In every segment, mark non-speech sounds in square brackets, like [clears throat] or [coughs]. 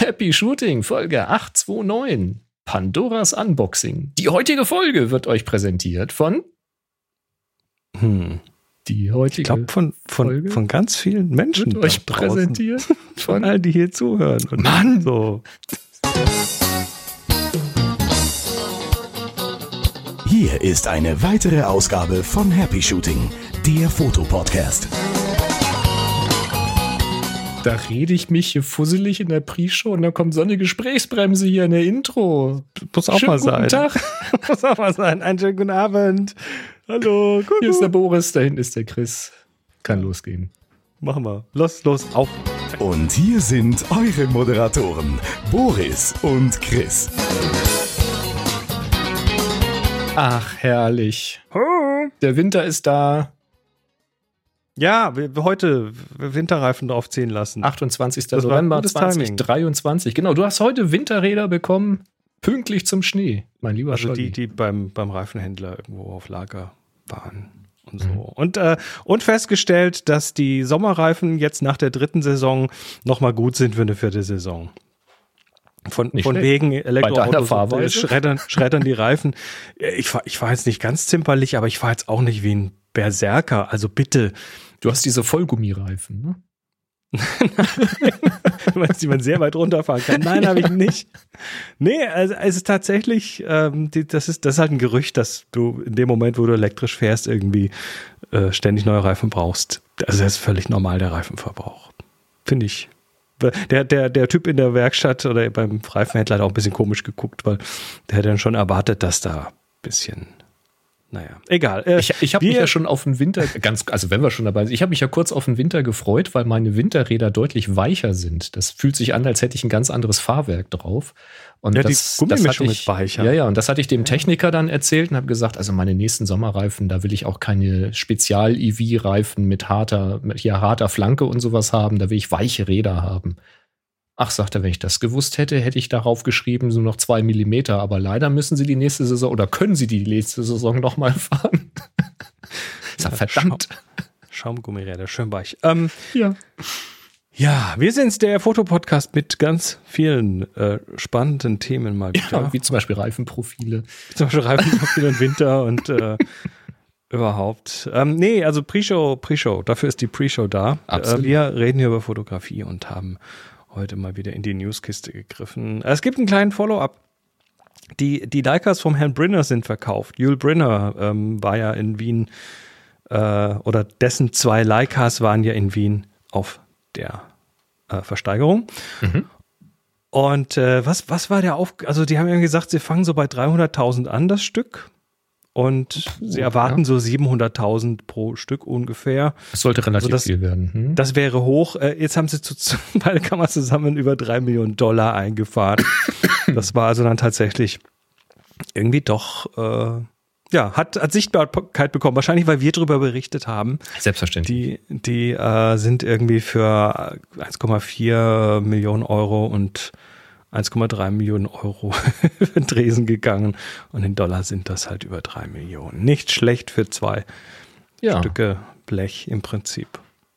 Happy Shooting, Folge 829. Pandoras Unboxing. Die heutige Folge wird euch präsentiert von. Hm. Die heutige. Ich glaube, von, von, Folge von ganz vielen Menschen. wird euch präsentiert [laughs] Von all die hier zuhören. Und Mann! So. Hier ist eine weitere Ausgabe von Happy Shooting, der Fotopodcast. Da rede ich mich hier fusselig in der Pre-Show und dann kommt so eine Gesprächsbremse hier in der Intro. Muss auch Schönen mal guten sein. Tag. [laughs] Muss auch mal sein. Einen schönen guten Abend. Hallo. Guck, Hier ist der Boris, da hinten ist der Chris. Kann losgehen. Machen wir. Los, los, auf. Und hier sind eure Moderatoren, Boris und Chris. Ach, herrlich. Der Winter ist da. Ja, wir, heute Winterreifen draufziehen lassen. 28. Das November gutes Timing. 2023. Genau, du hast heute Winterräder bekommen, pünktlich zum Schnee, mein lieber also die, Scholli. die beim, beim Reifenhändler irgendwo auf Lager waren. Und so. Mhm. Und, äh, und festgestellt, dass die Sommerreifen jetzt nach der dritten Saison nochmal gut sind für eine vierte Saison. Von, Nicht von schlecht. wegen Elektroautos äh, schreddern, [laughs] schreddern die Reifen. Ich war, ich war jetzt nicht ganz zimperlich, aber ich war jetzt auch nicht wie ein Berserker. Also bitte, Du hast diese Vollgummireifen, ne? [laughs] du meinst, die man sehr weit runterfahren kann. Nein, habe ich nicht. Nee, also es ist tatsächlich, ähm, die, das, ist, das ist halt ein Gerücht, dass du in dem Moment, wo du elektrisch fährst, irgendwie äh, ständig neue Reifen brauchst. Also das ist völlig normal, der Reifenverbrauch. Finde ich. Der, der, der Typ in der Werkstatt oder beim Reifenhändler hat auch ein bisschen komisch geguckt, weil der hätte dann schon erwartet, dass da ein bisschen, naja, egal. Äh, Ich, ich habe mich ja schon auf den Winter, ganz, also wenn wir schon dabei sind, ich habe mich ja kurz auf den Winter gefreut, weil meine Winterräder deutlich weicher sind. Das fühlt sich an, als hätte ich ein ganz anderes Fahrwerk drauf. Und Ja, die das, Gummimischung das hatte ich, ist weicher. Ja, ja, und das hatte ich dem Techniker dann erzählt und habe gesagt, also meine nächsten Sommerreifen, da will ich auch keine Spezial-EV-Reifen mit harter, mit hier harter Flanke und sowas haben, da will ich weiche Räder haben. Ach, sagt er, wenn ich das gewusst hätte, hätte ich darauf geschrieben, so noch zwei Millimeter. Aber leider müssen sie die nächste Saison oder können sie die nächste Saison nochmal fahren. [laughs] Sag, verdammt. Schaumgummiräder, schön weich. Ähm, Ja. Ja, wir sind's, der Fotopodcast mit ganz vielen äh, spannenden Themen mal wieder. ja. Wie zum Beispiel Reifenprofile. Zum Beispiel Reifenprofil und Winter [laughs] und äh, überhaupt. Ähm, nee, also Pre-Show, Pre-Show, dafür ist die Pre-Show da. Absolut. Äh, wir reden hier über Fotografie und haben heute mal wieder in die Newskiste gegriffen. Es gibt einen kleinen Follow-up. Die, die Leicas vom Herrn Brinner sind verkauft. Jules Brinner ähm, war ja in Wien äh, oder dessen zwei Leicas waren ja in Wien auf der äh, Versteigerung. Mhm. Und äh, was, was war der Auf... Also die haben ja gesagt, sie fangen so bei 300.000 an, das Stück. Und sie erwarten so 700.000 pro Stück ungefähr. Das sollte relativ Also das- viel werden. Hm? Das wäre hoch. Äh, jetzt haben sie zu, zu, beide Kammern zusammen über drei Millionen Dollar eingefahren. [coughs] das war also dann tatsächlich irgendwie doch, äh, ja, hat, hat Sichtbarkeit bekommen. Wahrscheinlich, weil wir darüber berichtet haben. Selbstverständlich. Die, die äh, sind irgendwie für 1,4 Millionen Euro und 1,3 Millionen Euro [laughs] für Dresen gegangen. Und in Dollar sind das halt über 3 Millionen. Nicht schlecht für zwei ja. Stücke Blech im Prinzip.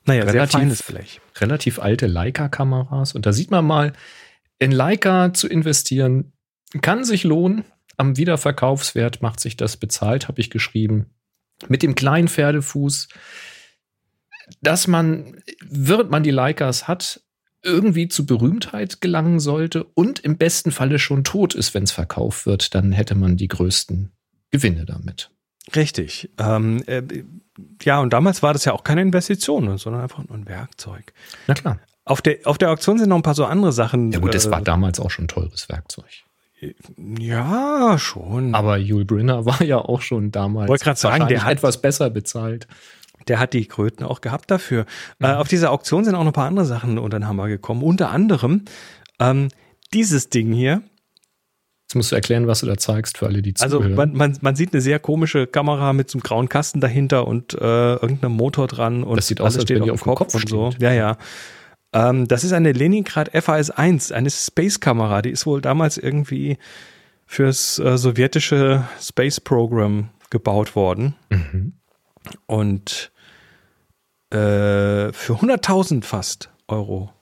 Naja, sehr Relativ- feines Blech. relativ alte Leica-Kameras. Und da sieht man mal, in Leica zu investieren kann sich lohnen. Am Wiederverkaufswert macht sich das bezahlt, habe ich geschrieben. Mit dem kleinen Pferdefuß, dass man, während man die Leicas hat, irgendwie zu Berühmtheit gelangen sollte und im besten Falle schon tot ist, wenn es verkauft wird, dann hätte man die größten Gewinne damit. Richtig. Ähm, äh, ja, und damals war das ja auch keine Investition, sondern einfach nur ein Werkzeug. Na klar. Auf der, auf der Auktion sind noch ein paar so andere Sachen. Ja gut, es äh, war damals auch schon teures Werkzeug. Ja, schon. Aber Jules Brynner [laughs] war ja auch schon damals Wollte grad sagen, der hat- etwas besser bezahlt. Der hat die Kröten auch gehabt dafür. Mhm. Äh, auf dieser Auktion sind auch noch ein paar andere Sachen unter den Hammer gekommen. Unter anderem ähm, dieses Ding hier. Jetzt musst du erklären, was du da zeigst für alle, die Also zuhören. man, man, man sieht eine sehr komische Kamera mit so einem grauen Kasten dahinter und äh, irgendeinem Motor dran und Das sieht aus, als wenn die auf dem Kopf und so. steht. Ja, ja. Ähm, das ist eine Leningrad FAS-1, eine Space-Kamera. Die ist wohl damals irgendwie fürs äh, sowjetische Space Program gebaut worden. mhm. Und äh, für 100.000 fast Euro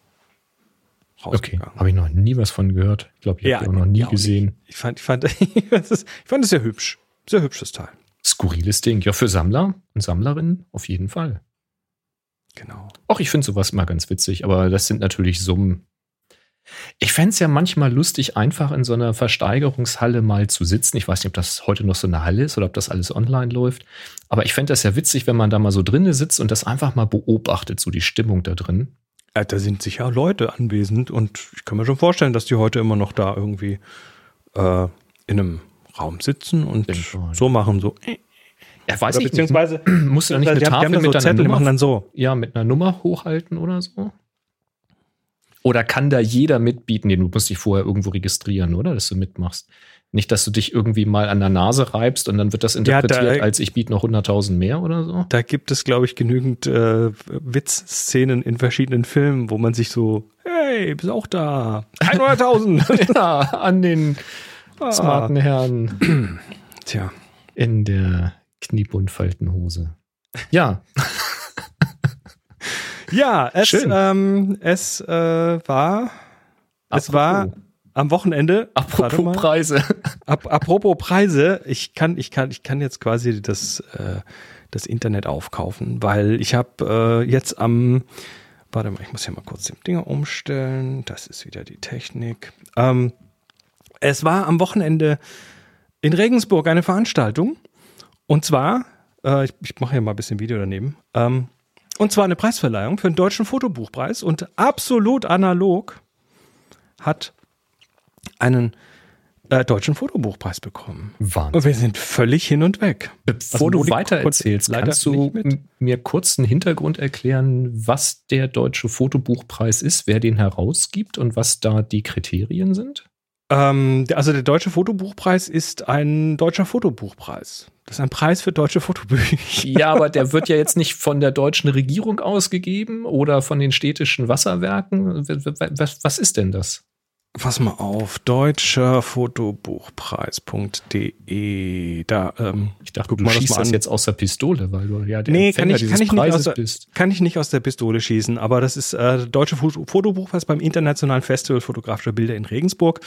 Okay, habe ich noch nie was von gehört. Ich glaube, ich habe die auch noch nie ja, gesehen. Ich fand, ich fand, ich fand [laughs] es ich fand es sehr hübsch. Sehr hübsches Teil. Skurriles Ding. Ja, für Sammler und Sammlerinnen auf jeden Fall. Genau. Auch ich finde sowas mal ganz witzig, aber das sind natürlich Summen. Ich fände es ja manchmal lustig, einfach in so einer Versteigerungshalle mal zu sitzen. Ich weiß nicht, ob das heute noch so eine Halle ist oder ob das alles online läuft. Aber ich fände das ja witzig, wenn man da mal so drinnen sitzt und das einfach mal beobachtet, so die Stimmung da drin. Ja, da sind sicher Leute anwesend und ich kann mir schon vorstellen, dass die heute immer noch da irgendwie äh, in einem Raum sitzen und so machen, so. Ja, weiß Oder ich beziehungsweise, nicht. Musst du da nicht eine Tafel so Zettel, machen dann so. ja, mit einer Nummer hochhalten oder so? Oder kann da jeder mitbieten? Nee, du musst dich vorher irgendwo registrieren, oder? Dass du mitmachst. Nicht, dass du dich irgendwie mal an der Nase reibst und dann wird das Ja, interpretiert da- als ich biete noch 100.000 mehr oder so. Da gibt es, glaube ich, genügend äh, Witzszenen in verschiedenen Filmen, wo man sich so, hey, bist auch da. 100.000. [laughs] ja, an den Ah. smarten Herrn Tja. in der Kniebundfaltenhose. Ja, Ja, es, ähm, es äh, war, es Apropos. war am Wochenende. Apropos. Preise. Ap apropos Preise, ich kann, ich kann, ich kann jetzt quasi das, äh, das Internet aufkaufen, weil ich habe äh, jetzt am, warte mal, ich muss hier mal kurz den Dinger umstellen. Das ist wieder die Technik. Ähm, es war am Wochenende in Regensburg eine Veranstaltung und zwar, äh, ich, ich mache hier mal ein bisschen Video daneben. Ähm, und zwar eine Preisverleihung für den Deutschen Fotobuchpreis und absolut analog hat einen äh, Deutschen Fotobuchpreis bekommen. Wahnsinn. Und wir sind völlig hin und weg. Bevor Also du weiter erzählst, kannst du mir kurz einen Hintergrund erklären, was der Deutsche Fotobuchpreis ist, wer den herausgibt und was da die Kriterien sind? Ähm, also der Deutsche Fotobuchpreis ist ein deutscher Fotobuchpreis. Das ist ein Preis für deutsche Fotobücher. Ja, aber der wird ja jetzt nicht von der deutschen Regierung ausgegeben oder von den städtischen Wasserwerken. Was, was ist denn das? Pass mal auf, deutscher Fotobuchpreis.de. Da, ähm, Ich dachte, Guck du mal das schießt mal das an. jetzt aus der Pistole, weil du ja der Nee, kann Empfänger ich- dieses kann ich nicht aus der- bist. kann ich nicht aus der Pistole schießen, aber das ist äh, der Deutsche Foto- Fotobuchpreis beim Internationalen Festival fotografischer Bilder in Regensburg.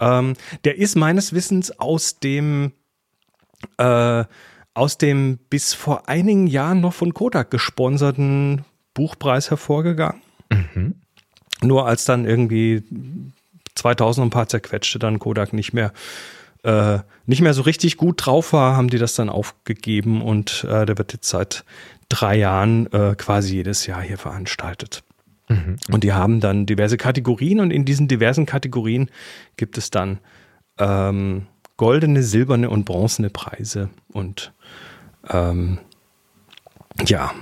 Ähm, der ist meines Wissens aus dem äh, aus dem bis vor einigen Jahren noch von Kodak gesponserten Buchpreis hervorgegangen. Mhm. Nur als dann irgendwie 2000 und ein paar zerquetschte dann Kodak nicht mehr äh, nicht mehr so richtig gut drauf war, haben die das dann aufgegeben und äh, der wird jetzt seit drei Jahren äh, quasi jedes Jahr hier veranstaltet. Mhm. Und die haben dann diverse Kategorien und in diesen diversen Kategorien gibt es dann ähm, goldene, silberne und bronzene Preise und ähm, ja.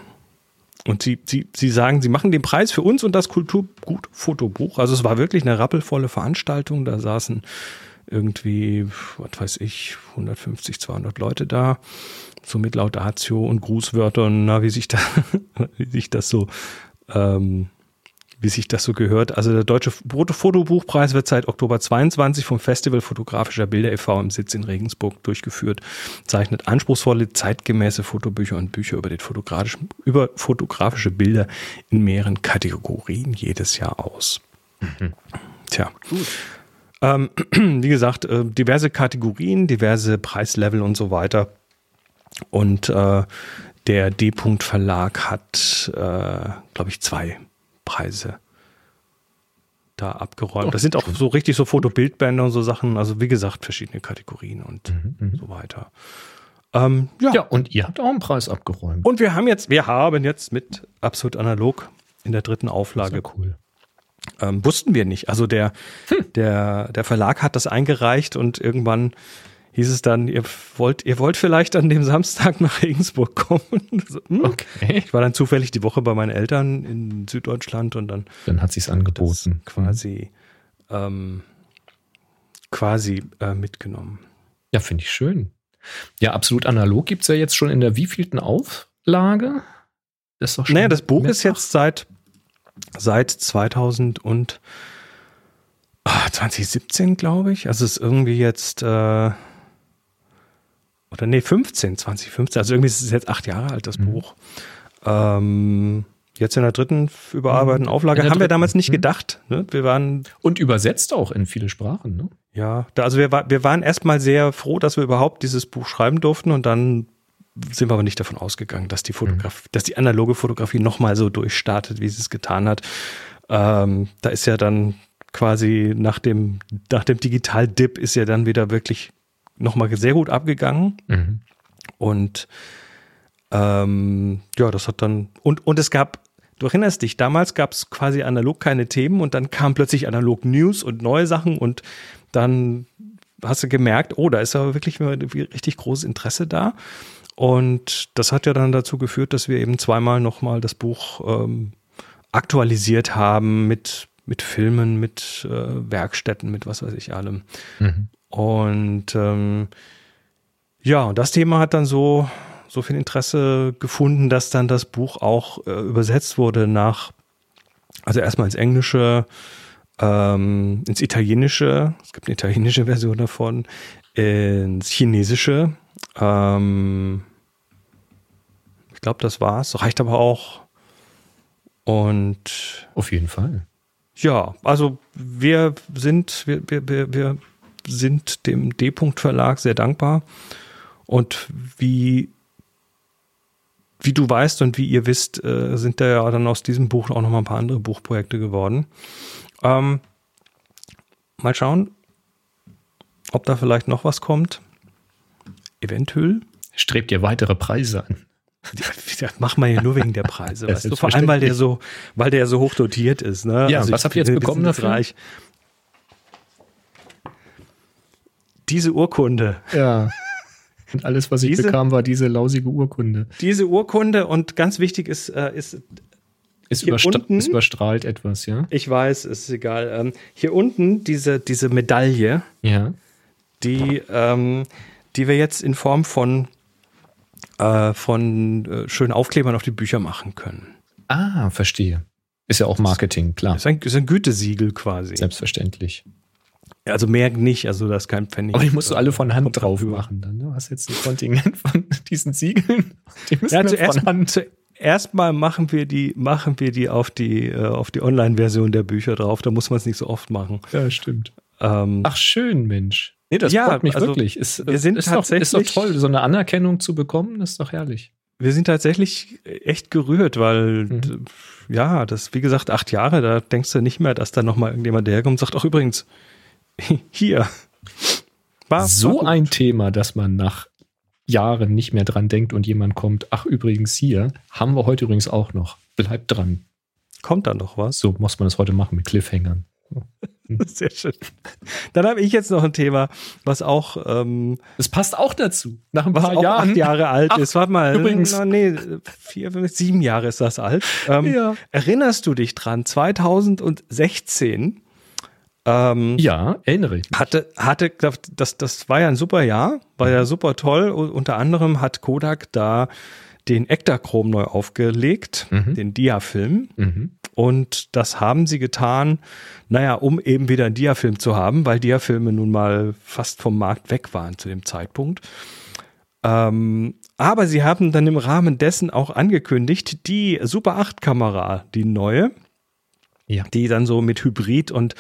Und sie, sie, sie sagen, sie machen den Preis für uns und das Kulturgut-Fotobuch. Also es war wirklich eine rappelvolle Veranstaltung. Da saßen irgendwie, was weiß ich, 150, 200 Leute da. So mit Laudatio und Grußwörtern, na, wie sich da, [laughs] wie sich das so, ähm, wie sich das so gehört. Also der Deutsche Foto- Fotobuchpreis wird seit Oktober 22 vom Festival Fotografischer Bilder e.V. im Sitz in Regensburg durchgeführt, zeichnet anspruchsvolle, zeitgemäße Fotobücher und Bücher über, den fotografischen, über fotografische Bilder in mehreren Kategorien jedes Jahr aus. Tja. Ähm, [clears throat] wie gesagt, äh, diverse Kategorien, diverse Preislevel und so weiter. Und äh, der D-Punkt Verlag hat, äh, glaube ich, zwei Preise da abgeräumt. Das sind auch so richtig so Fotobildbänder und so Sachen. Also wie gesagt, verschiedene Kategorien und so weiter. Ähm, ja. Ja, und ihr habt auch einen Preis abgeräumt. Und wir haben jetzt, wir haben jetzt mit Absolut Analog in der dritten Auflage ja cool. ähm, wussten wir nicht. Also der, der, der Verlag hat das eingereicht und irgendwann hieß es dann, ihr wollt, ihr wollt vielleicht an dem Samstag nach Regensburg kommen. [laughs] So, hm? Okay. Ich war dann zufällig die Woche bei meinen Eltern in Süddeutschland und dann Dann hat sich's das angeboten. quasi, ähm, quasi äh, mitgenommen. Ja, finde ich schön. Ja, absolut analog gibt's ja jetzt schon in der wievielten Auflage? Das ist doch schon Naja, das Buch ist jetzt seit, seit 2000 und ah, 2017, glaube ich. Also es ist irgendwie jetzt, äh, oder nee, 15, 2015. Also irgendwie ist es jetzt acht Jahre alt, das Mhm. Buch. Ähm, Jetzt in der dritten überarbeiteten Mhm. Auflage haben wir damals nicht mhm. gedacht. Ne? Wir waren Und übersetzt auch in viele Sprachen, ne? Ja, da, also wir, war, wir waren erstmal sehr froh, dass wir überhaupt dieses Buch schreiben durften und dann sind wir aber nicht davon ausgegangen, dass die Fotografie, dass die analoge Fotografie nochmal so durchstartet, wie sie es getan hat. Ähm, da ist ja dann quasi nach dem, nach dem Digital-Dip ist ja dann wieder wirklich nochmal sehr gut abgegangen. Mhm. Und ähm, ja, das hat dann, und, und es gab, du erinnerst dich, damals gab es quasi analog keine Themen und dann kam plötzlich analog News und neue Sachen und dann hast du gemerkt, oh, da ist aber wirklich mal richtig großes Interesse da. Und das hat ja dann dazu geführt, dass wir eben zweimal nochmal das Buch ähm, aktualisiert haben mit, mit Filmen, mit äh, Werkstätten, mit was weiß ich allem. Mhm. Und ähm, ja, und das Thema hat dann so, so viel Interesse gefunden, dass dann das Buch auch äh, übersetzt wurde nach, also erstmal ins Englische, ähm, ins Italienische, es gibt eine italienische Version davon, ins Chinesische. Ähm, ich glaube, das war's. Reicht aber auch. Und Auf jeden Fall. ja, also wir sind, wir, wir, wir, wir sind dem D-Punkt Verlag sehr dankbar. Und wie, wie du weißt und wie ihr wisst, äh, sind da ja dann aus diesem Buch auch noch mal ein paar andere Buchprojekte geworden. Ähm, mal schauen, ob da vielleicht noch was kommt. Eventuell. Strebt ihr weitere Preise an? [laughs] Das macht man ja nur wegen der Preise, weißt du? Vor allem, weil der so, weil der so hoch dotiert ist. Ne? Ja, was habt ihr jetzt bekommen dafür? Reich. Diese Urkunde. Ja. Und alles, was ich Diese- bekam, war diese lausige Urkunde. Diese Urkunde und ganz wichtig ist, äh, ist Es, Hier überstra unten- es überstrahlt etwas, ja? ich weiß, ist egal. Ähm, hier unten diese, diese Medaille, Ja. die, ähm, die wir jetzt in Form von, äh, von äh, schönen Aufklebern auf die Bücher machen können. Ah, verstehe. Ist ja auch Marketing, klar. Ist ein, ist ein Gütesiegel quasi. Selbstverständlich. Also mehr nicht, also da ist kein Pfennig. Aber die musst du alle von Hand drauf machen dann. ne? Du hast jetzt ein Kontingent von [laughs] diesen Siegeln. Die müssen Ja, zuerst, von Hand. zuerst mal machen wir die, machen wir die auf die, äh, auf die Online-Version der Bücher drauf. Da muss man es nicht so oft machen. Ja, stimmt. Ähm, Ach, schön, Mensch. Nee, das Ja, freut mich also, wirklich. Ist, wir sind ist, doch, ist doch tatsächlich- toll, so eine Anerkennung zu bekommen, das ist doch herrlich. wir sind tatsächlich echt gerührt, weil Mhm. ja, das, wie gesagt, acht Jahre, da denkst du nicht mehr, dass da nochmal irgendjemand herkommt und sagt, ach übrigens, [laughs] hier. War, so war ein Thema, dass man nach Jahren nicht mehr dran denkt und jemand kommt, ach übrigens hier, haben wir heute übrigens auch noch. Bleibt dran. Kommt da noch was? So muss man das heute machen mit Cliffhangern. [laughs] Sehr schön. Dann habe ich jetzt noch ein Thema, was auch, ähm, Das passt auch dazu. Nach ein paar auch Jahren. acht Jahre alt Ach, ist. Warte mal, übrigens. na, nee, vier, fünf, sieben Jahre ist das alt. Ähm, Ja. Erinnerst du dich dran? 2016 ähm, Ja, erinnere ich mich. hatte, hatte, das, das war ja ein super Jahr, war ja super toll. Unter anderem hat Kodak da den Ektachrom neu aufgelegt, Mhm. den Dia-Film. Mhm. Und das haben sie getan, naja, um eben wieder einen Dia-Film zu haben, weil Dia-Filme nun mal fast vom Markt weg waren zu dem Zeitpunkt. Ähm, aber sie haben dann im Rahmen dessen auch angekündigt, die Super 8 Kamera, die neue, Ja. die dann so mit Hybrid und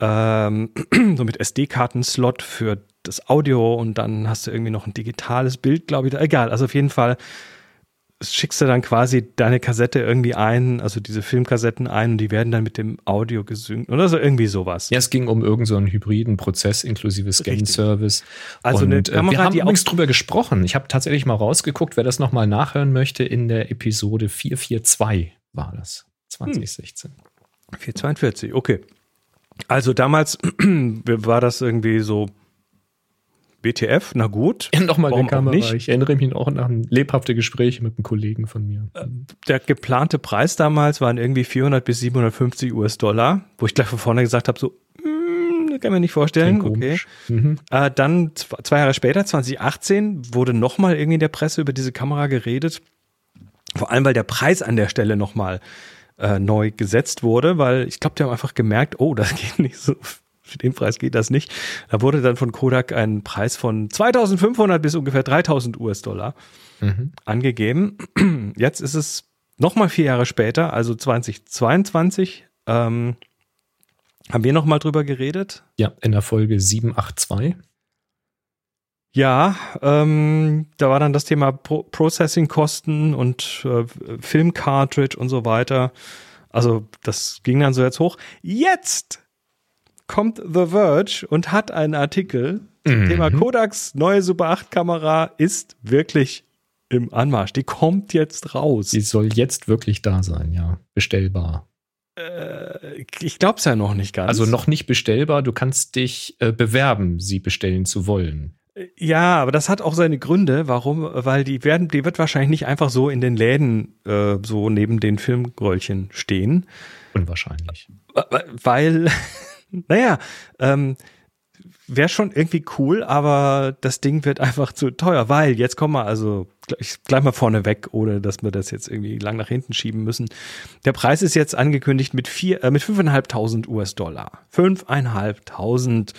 ähm, [clears throat] so mit SD-Karten-Slot für das Audio und dann hast du irgendwie noch ein digitales Bild, glaube ich. Da. Egal, also auf jeden Fall schickst du dann quasi deine Kassette irgendwie ein, also diese Filmkassetten ein und die werden dann mit dem Audio gesynkt oder so irgendwie sowas. Ja, es ging um irgendeinen so einen hybriden Prozess inklusive Scan-Service. Also und, eine äh, Kamera, wir haben die auch- übrigens drüber gesprochen. Ich habe tatsächlich mal rausgeguckt, wer das nochmal nachhören möchte, in der Episode 442 war das. 2016. 442, okay. Also damals [clears throat] war das irgendwie so BTF, na gut. [laughs] Nochmal Warum Kamera. nicht? Ich erinnere mich auch an lebhafte Gespräche mit einem Kollegen von mir. Der geplante Preis damals waren irgendwie 400 bis 750 US-Dollar, wo ich gleich von vorne gesagt habe, so, mm, kann man nicht vorstellen. Okay. komisch. Mhm. Äh, dann zw- zwei Jahre später, 2018, wurde nochmal irgendwie in der Presse über diese Kamera geredet. Vor allem, weil der Preis an der Stelle nochmal äh, neu gesetzt wurde, weil ich glaube, die haben einfach gemerkt, oh, das [laughs] geht nicht so. Für den Preis geht das nicht. Da wurde dann von Kodak ein Preis von 2500 bis ungefähr 3000 US-Dollar Mhm. angegeben. [clears throat] Jetzt ist es nochmal vier Jahre später, also 2022, ähm, haben wir nochmal drüber geredet. Ja, in der Folge 782. Ja, ähm, da war dann das Thema Pro Processing-Kosten und äh, Film-Cartridge und so weiter. Also das ging dann so jetzt hoch. Jetzt kommt The Verge und hat einen Artikel zum Mhm. Thema Kodaks neue Super 8 Kamera ist wirklich im Anmarsch. Die kommt jetzt raus. Sie soll jetzt wirklich da sein, ja. Bestellbar. Äh, ich glaub's ja noch nicht ganz. Also noch nicht bestellbar, du kannst dich äh, bewerben, sie bestellen zu wollen. Ja, aber das hat auch seine Gründe. Warum? Weil die werden, die wird wahrscheinlich nicht einfach so in den Läden äh, so neben den Filmröllchen stehen, Unwahrscheinlich. weil, [laughs] naja, ähm, wäre schon irgendwie cool, aber das Ding wird einfach zu teuer, weil jetzt kommen wir also gleich, gleich mal vorne weg, ohne dass wir das jetzt irgendwie lang nach hinten schieben müssen. Der Preis ist jetzt angekündigt mit vier, äh, mit 5.500 US-Dollar. 5.500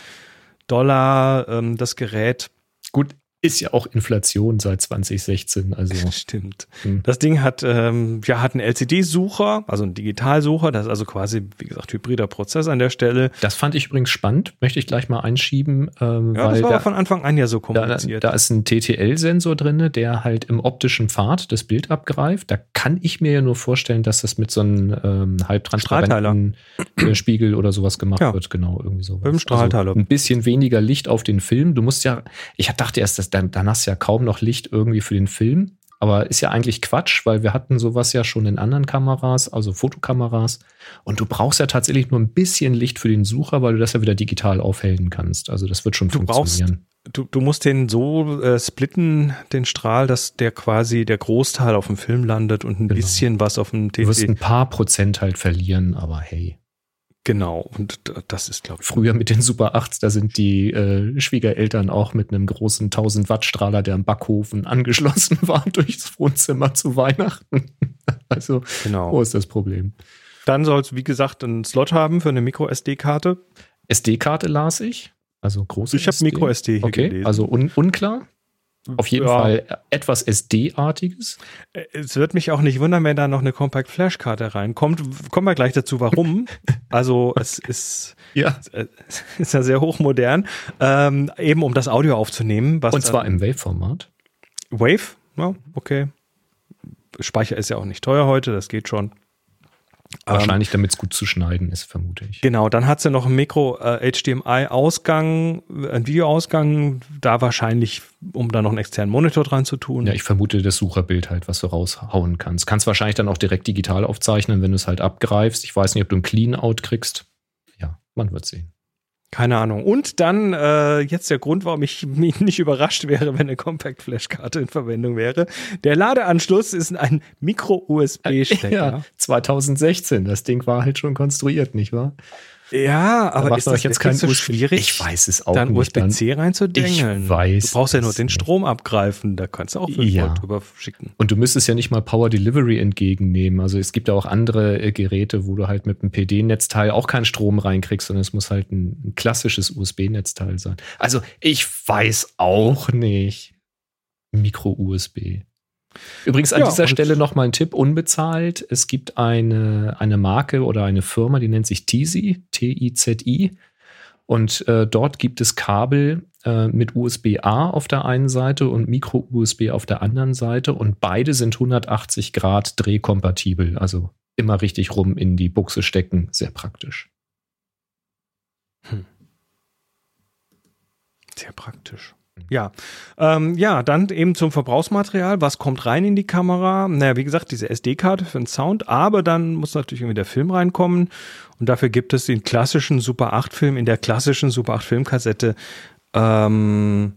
Dollar ähm, das Gerät. Gut, ist ja auch Inflation seit 2016, also [laughs] Stimmt. Hm. Das Ding hat, ähm, ja, hat einen LCD-Sucher, also einen Digitalsucher. Das ist also quasi, wie gesagt, hybrider Prozess an der Stelle. das fand ich übrigens spannend, möchte ich gleich mal einschieben, ähm, Ja, weil das war da, von Anfang an ja so da, kommuniziert. da ist ein TTL-Sensor drin, der halt im optischen Pfad das Bild abgreift. Da kann ich mir ja nur vorstellen, dass das mit so einem ähm, halbtransparenten äh, Spiegel oder sowas gemacht Ja. wird, genau, irgendwie sowas. Mit dem Strahlteiler. Also ein bisschen weniger Licht auf den Film. Du musst ja, ich dachte erst, dass dann, dann hast du ja kaum noch Licht irgendwie für den Film. Aber ist ja eigentlich Quatsch, weil wir hatten sowas ja schon in anderen Kameras, also Fotokameras. Und du brauchst ja tatsächlich nur ein bisschen Licht für den Sucher, weil du das ja wieder digital aufhellen kannst. Also das wird schon Du brauchst- funktionieren. du, du musst den so äh, splitten, den Strahl, dass der quasi der Großteil auf dem Film landet und ein Genau. bisschen was auf dem Du wirst ein paar Prozent halt verlieren, aber hey. Genau. Und das ist, glaube ich, Früher mit den Super 8s, da sind die äh, Schwiegereltern auch mit einem großen 1000 Watt Strahler, der im Backofen angeschlossen [laughs] war, durchs Wohnzimmer zu Weihnachten. [laughs] also, genau. wo ist das Problem? Dann soll es, wie gesagt, einen Slot haben für eine Micro-SD-Karte. SD-Karte las ich. Also große Ich habe Micro-SD hier Okay, gelesen. also un unklar. Auf jeden Ja. Fall etwas SD-artiges. Äh, Es wird mich auch nicht wundern, wenn da noch eine Compact Flash Karte reinkommt. Kommen wir gleich dazu, warum. [laughs] also es ist, Ja. äh, [laughs] ist ja sehr hochmodern, ähm, eben um das Audio aufzunehmen. Und zwar im Wave-Format. Wave. Ja, okay. Speicher ist ja auch nicht teuer heute, das geht schon. Wahrscheinlich, damit es gut zu schneiden ist, vermute ich. Genau, dann hat sie noch einen Micro äh, einen Videoausgang, da wahrscheinlich, um da noch einen externen Monitor dran zu tun. Ja, ich vermute das Sucherbild halt, was du raushauen kannst. Kannst wahrscheinlich dann auch direkt digital aufzeichnen, wenn du es halt abgreifst. Ich weiß nicht, ob du ein Clean-Out kriegst. Ja, man wird sehen. Keine Ahnung. Und dann äh, jetzt der Grund, warum ich [laughs] mich nicht überrascht wäre, wenn eine Compact Flash-Karte in Verwendung wäre. Der Ladeanschluss ist ein Micro-USB-Stecker. Ja, 2016. Das Ding war halt schon konstruiert, nicht wahr? Ja, Da aber macht ist das jetzt kein so USB schwierig? Ich weiß es auch dann nicht. Dann, USB-C reinzudengeln. Ich weiß Du brauchst ja nur den. Strom abgreifen. Da kannst du auch 5 Ja. Volt drüber schicken. und du müsstest ja nicht mal Power Delivery entgegennehmen. Also es gibt ja auch andere äh, Geräte, wo du halt mit einem PD-Netzteil auch keinen Strom reinkriegst, sondern es muss halt ein, ein klassisches USB-Netzteil sein. Also ich weiß auch nicht. Micro-USB. Übrigens an Ja, dieser Stelle nochmal ein Tipp, unbezahlt. Es gibt eine, eine Marke oder eine Firma, die nennt sich Tizi, T-I-Z-I. Und äh, dort gibt es Kabel äh, mit USB-A auf der einen Seite und Micro-USB auf der anderen Seite. Und beide sind 180 Grad drehkompatibel. Also immer richtig rum in die Buchse stecken. Sehr praktisch. Sehr praktisch. Ja, ähm, ja, dann eben zum Verbrauchsmaterial. Was kommt rein in die Kamera? Naja, wie gesagt, diese SD-Karte für den Sound, aber dann muss natürlich irgendwie der Film reinkommen. Und dafür gibt es den klassischen Super 8-Film in der klassischen Super 8-Filmkassette. Ähm,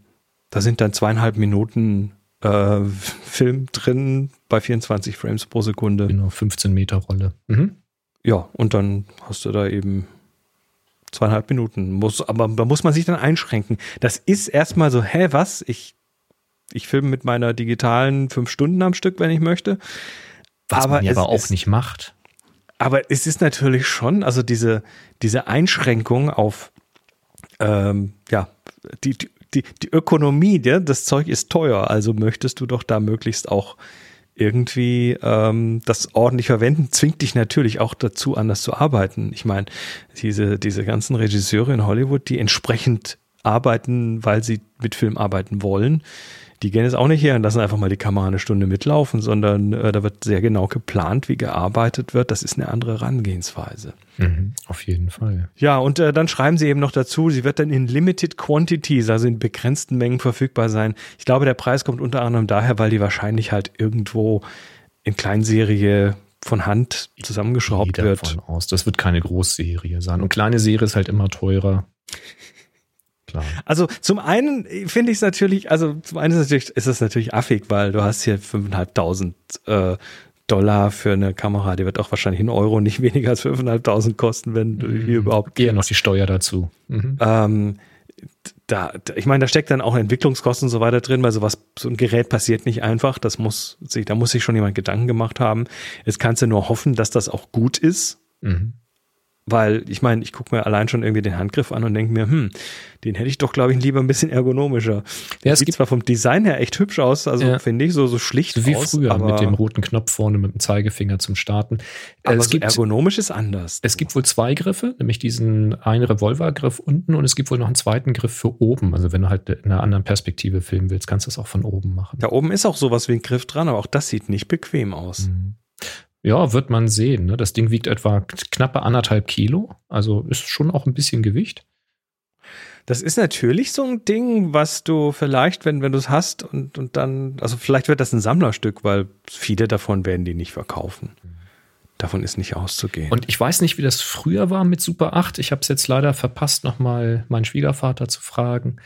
da sind dann zweieinhalb Minuten äh, [laughs] Film drin bei 24 Frames pro Sekunde. Genau, 15 Meter Rolle. Mhm. Ja, und dann hast du da eben zweieinhalb Minuten. Muss, aber da muss man sich dann einschränken. Das ist erstmal so, hä, was? Ich, ich filme mit meiner digitalen fünf Stunden am Stück, wenn ich möchte. Was Aber man ja aber auch ist- nicht macht. Aber es ist natürlich schon, also diese, diese Einschränkung auf, ähm, ja, die, die, die Ökonomie, ja, das Zeug ist teuer, also möchtest du doch da möglichst auch irgendwie ähm, das ordentlich verwenden, zwingt dich natürlich auch dazu, anders zu arbeiten. Ich meine, diese, diese ganzen Regisseure in Hollywood, die entsprechend arbeiten, weil sie mit Film arbeiten wollen, die gehen jetzt auch nicht her und lassen einfach mal die Kamera eine Stunde mitlaufen, sondern äh, da wird sehr genau geplant, wie gearbeitet wird. Das ist eine andere Herangehensweise. Mhm, auf jeden Fall. Ja, und äh, dann schreiben sie eben noch dazu, sie wird dann in Limited Quantities, also in begrenzten Mengen verfügbar sein. Ich glaube, der Preis kommt unter anderem daher, weil die wahrscheinlich halt irgendwo in Kleinserie von Hand zusammengeschraubt Gehe wird. davon Aus. Das wird keine Großserie sein. Und kleine Serie ist halt immer teurer. Klar. Also zum einen finde ich es natürlich, also zum einen ist es natürlich, ist es natürlich affig, weil du hast hier 5.500 äh, Dollar für eine Kamera, die wird auch wahrscheinlich in Euro nicht [laughs] weniger als 5.500 kosten, wenn du hier überhaupt Eher noch die Steuer dazu. Mhm. ähm, da, da- ich meine, da steckt dann auch Entwicklungskosten und so weiter drin, weil sowas, so ein Gerät passiert nicht einfach. Das muss sich, da muss sich schon jemand Gedanken gemacht haben. Jetzt kannst du nur hoffen, dass das auch gut ist. Mhm. Weil ich meine, ich gucke mir allein schon irgendwie den Handgriff an und denke mir, hm, den hätte ich doch, glaube ich, lieber ein bisschen ergonomischer. Ja, es Sieht zwar vom Design her echt hübsch aus, also Ja. finde ich, so, so schlicht so wie aus, früher mit dem roten Knopf vorne mit dem Zeigefinger zum Starten. Aber es, so gibt, ergonomisch ist anders. es gibt wohl zwei Griffe, nämlich diesen einen Revolvergriff unten und es gibt wohl noch einen zweiten Griff für oben. Also wenn du halt in einer anderen Perspektive filmen willst, kannst du das auch von oben machen. da oben ist auch sowas wie ein Griff dran, aber auch das sieht nicht bequem aus. Mhm. Ja, wird man sehen. Ne? Das Ding wiegt etwa knappe anderthalb Kilo. Also ist schon auch ein bisschen Gewicht. Das ist natürlich so ein Ding, was du vielleicht, wenn, wenn du es hast und, und dann, also vielleicht wird das ein Sammlerstück, weil viele davon werden die nicht verkaufen. Davon ist nicht auszugehen. Und ich weiß nicht, wie das früher war mit Super 8. Ich habe es jetzt leider verpasst, nochmal meinen Schwiegervater zu fragen.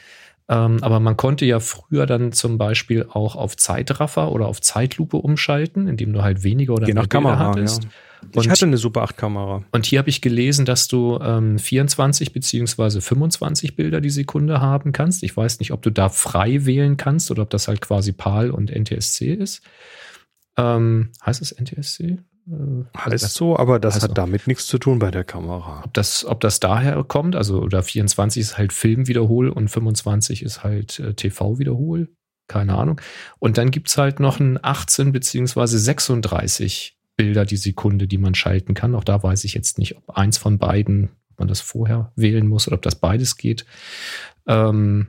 Ähm, aber man konnte ja früher dann zum Beispiel auch auf Zeitraffer oder auf Zeitlupe umschalten, indem du halt weniger oder Je nach mehr Bilder Kamera, hattest. ja. Und, ich hatte eine Super 8 Kamera. und hier habe ich gelesen, dass du ähm, 24 beziehungsweise 25 Bilder die Sekunde haben kannst. Ich weiß nicht, ob du da frei wählen kannst oder ob das halt quasi PAL und NTSC ist. Ähm, heißt es NTSC? Äh, Heißt das- so, aber das also- hat damit nichts zu tun bei der Kamera. ob das, ob das daher kommt, also oder 24 ist halt Filmwiederhol und 25 ist halt äh, TV-Wiederhol, keine Ahnung. Und dann gibt's halt noch ein 18 beziehungsweise 36 Bilder die Sekunde, die man schalten kann. Auch da weiß ich jetzt nicht, ob eins von beiden, ob man das vorher wählen muss oder ob das beides geht. Ähm,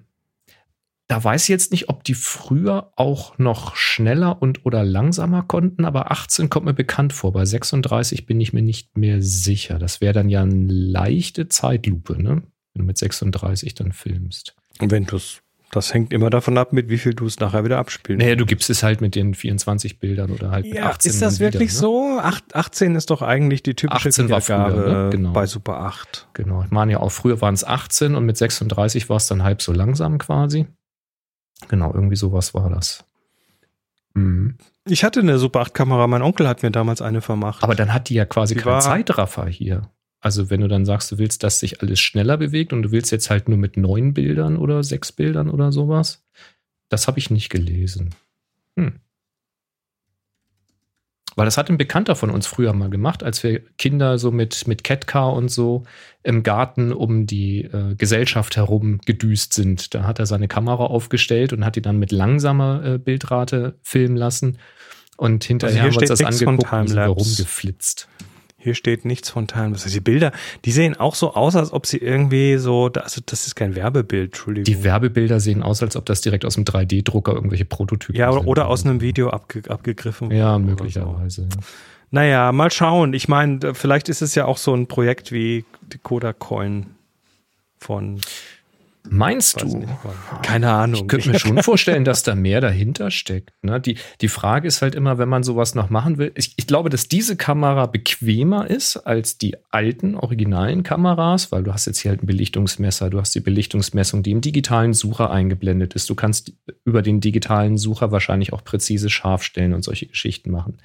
da weiß ich jetzt nicht, ob die früher auch noch schneller und oder langsamer konnten, aber 18 kommt mir bekannt vor. Bei 36 bin ich mir nicht mehr sicher. Das wäre dann ja eine leichte Zeitlupe, ne? Wenn du mit 36 dann filmst. Und wenn du es, das hängt immer davon ab, mit wie viel du es nachher wieder abspielen Naja, du gibst es halt mit den 24 Bildern oder halt mit Ja, 18. ist das dann wieder, wirklich ne? so? Acht, 18 ist doch eigentlich die typische 18 war früher, Wiedergabe ne? Genau. bei Super 8. Genau. Ich meine ja auch, früher waren es 18 und mit 36 war es dann halb so langsam quasi. Genau, irgendwie sowas war das. Mhm. Ich hatte eine Super 8 Kamera, mein Onkel hat mir damals eine vermacht. Aber dann hat die ja quasi Die keinen Zeitraffer hier. Also wenn du dann sagst, du willst, dass sich alles schneller bewegt und du willst jetzt halt nur mit neun Bildern oder sechs Bildern oder sowas, das habe ich nicht gelesen. Hm. Weil das hat ein Bekannter von uns früher mal gemacht, als wir Kinder so mit, mit Catcar und so im Garten um die äh, Gesellschaft herum gedüst sind. Da hat er seine Kamera aufgestellt und hat die dann mit langsamer äh, Bildrate filmen lassen. Und hinterher Also haben wir uns das angeguckt und sind wir Timelapse. rumgeflitzt. Hier steht nichts von Teilen. Was heißt, die Bilder, die sehen auch so aus, als ob sie irgendwie so, also das ist kein Werbebild, Entschuldigung. Die Werbebilder sehen aus, als ob das direkt aus dem 3D-Drucker irgendwelche Prototypen ja, oder, oder aus einem Video abge, abgegriffen. Ja, oder So. möglicherweise. Ja. Naja, mal schauen. Ich meine, vielleicht ist es ja auch so ein Projekt wie die Kodak Coin von, Meinst du? nicht, keine Ahnung. Ich könnte mir schon vorstellen, dass da mehr dahinter steckt. Ne? Die, die Frage ist halt immer, wenn man sowas noch machen will. Ich, ich glaube, dass diese Kamera bequemer ist als die alten, originalen Kameras, weil du hast jetzt hier halt ein Belichtungsmesser, du hast die Belichtungsmessung, die im digitalen Sucher eingeblendet ist. Du kannst über den digitalen Sucher wahrscheinlich auch präzise scharf stellen und solche Geschichten machen.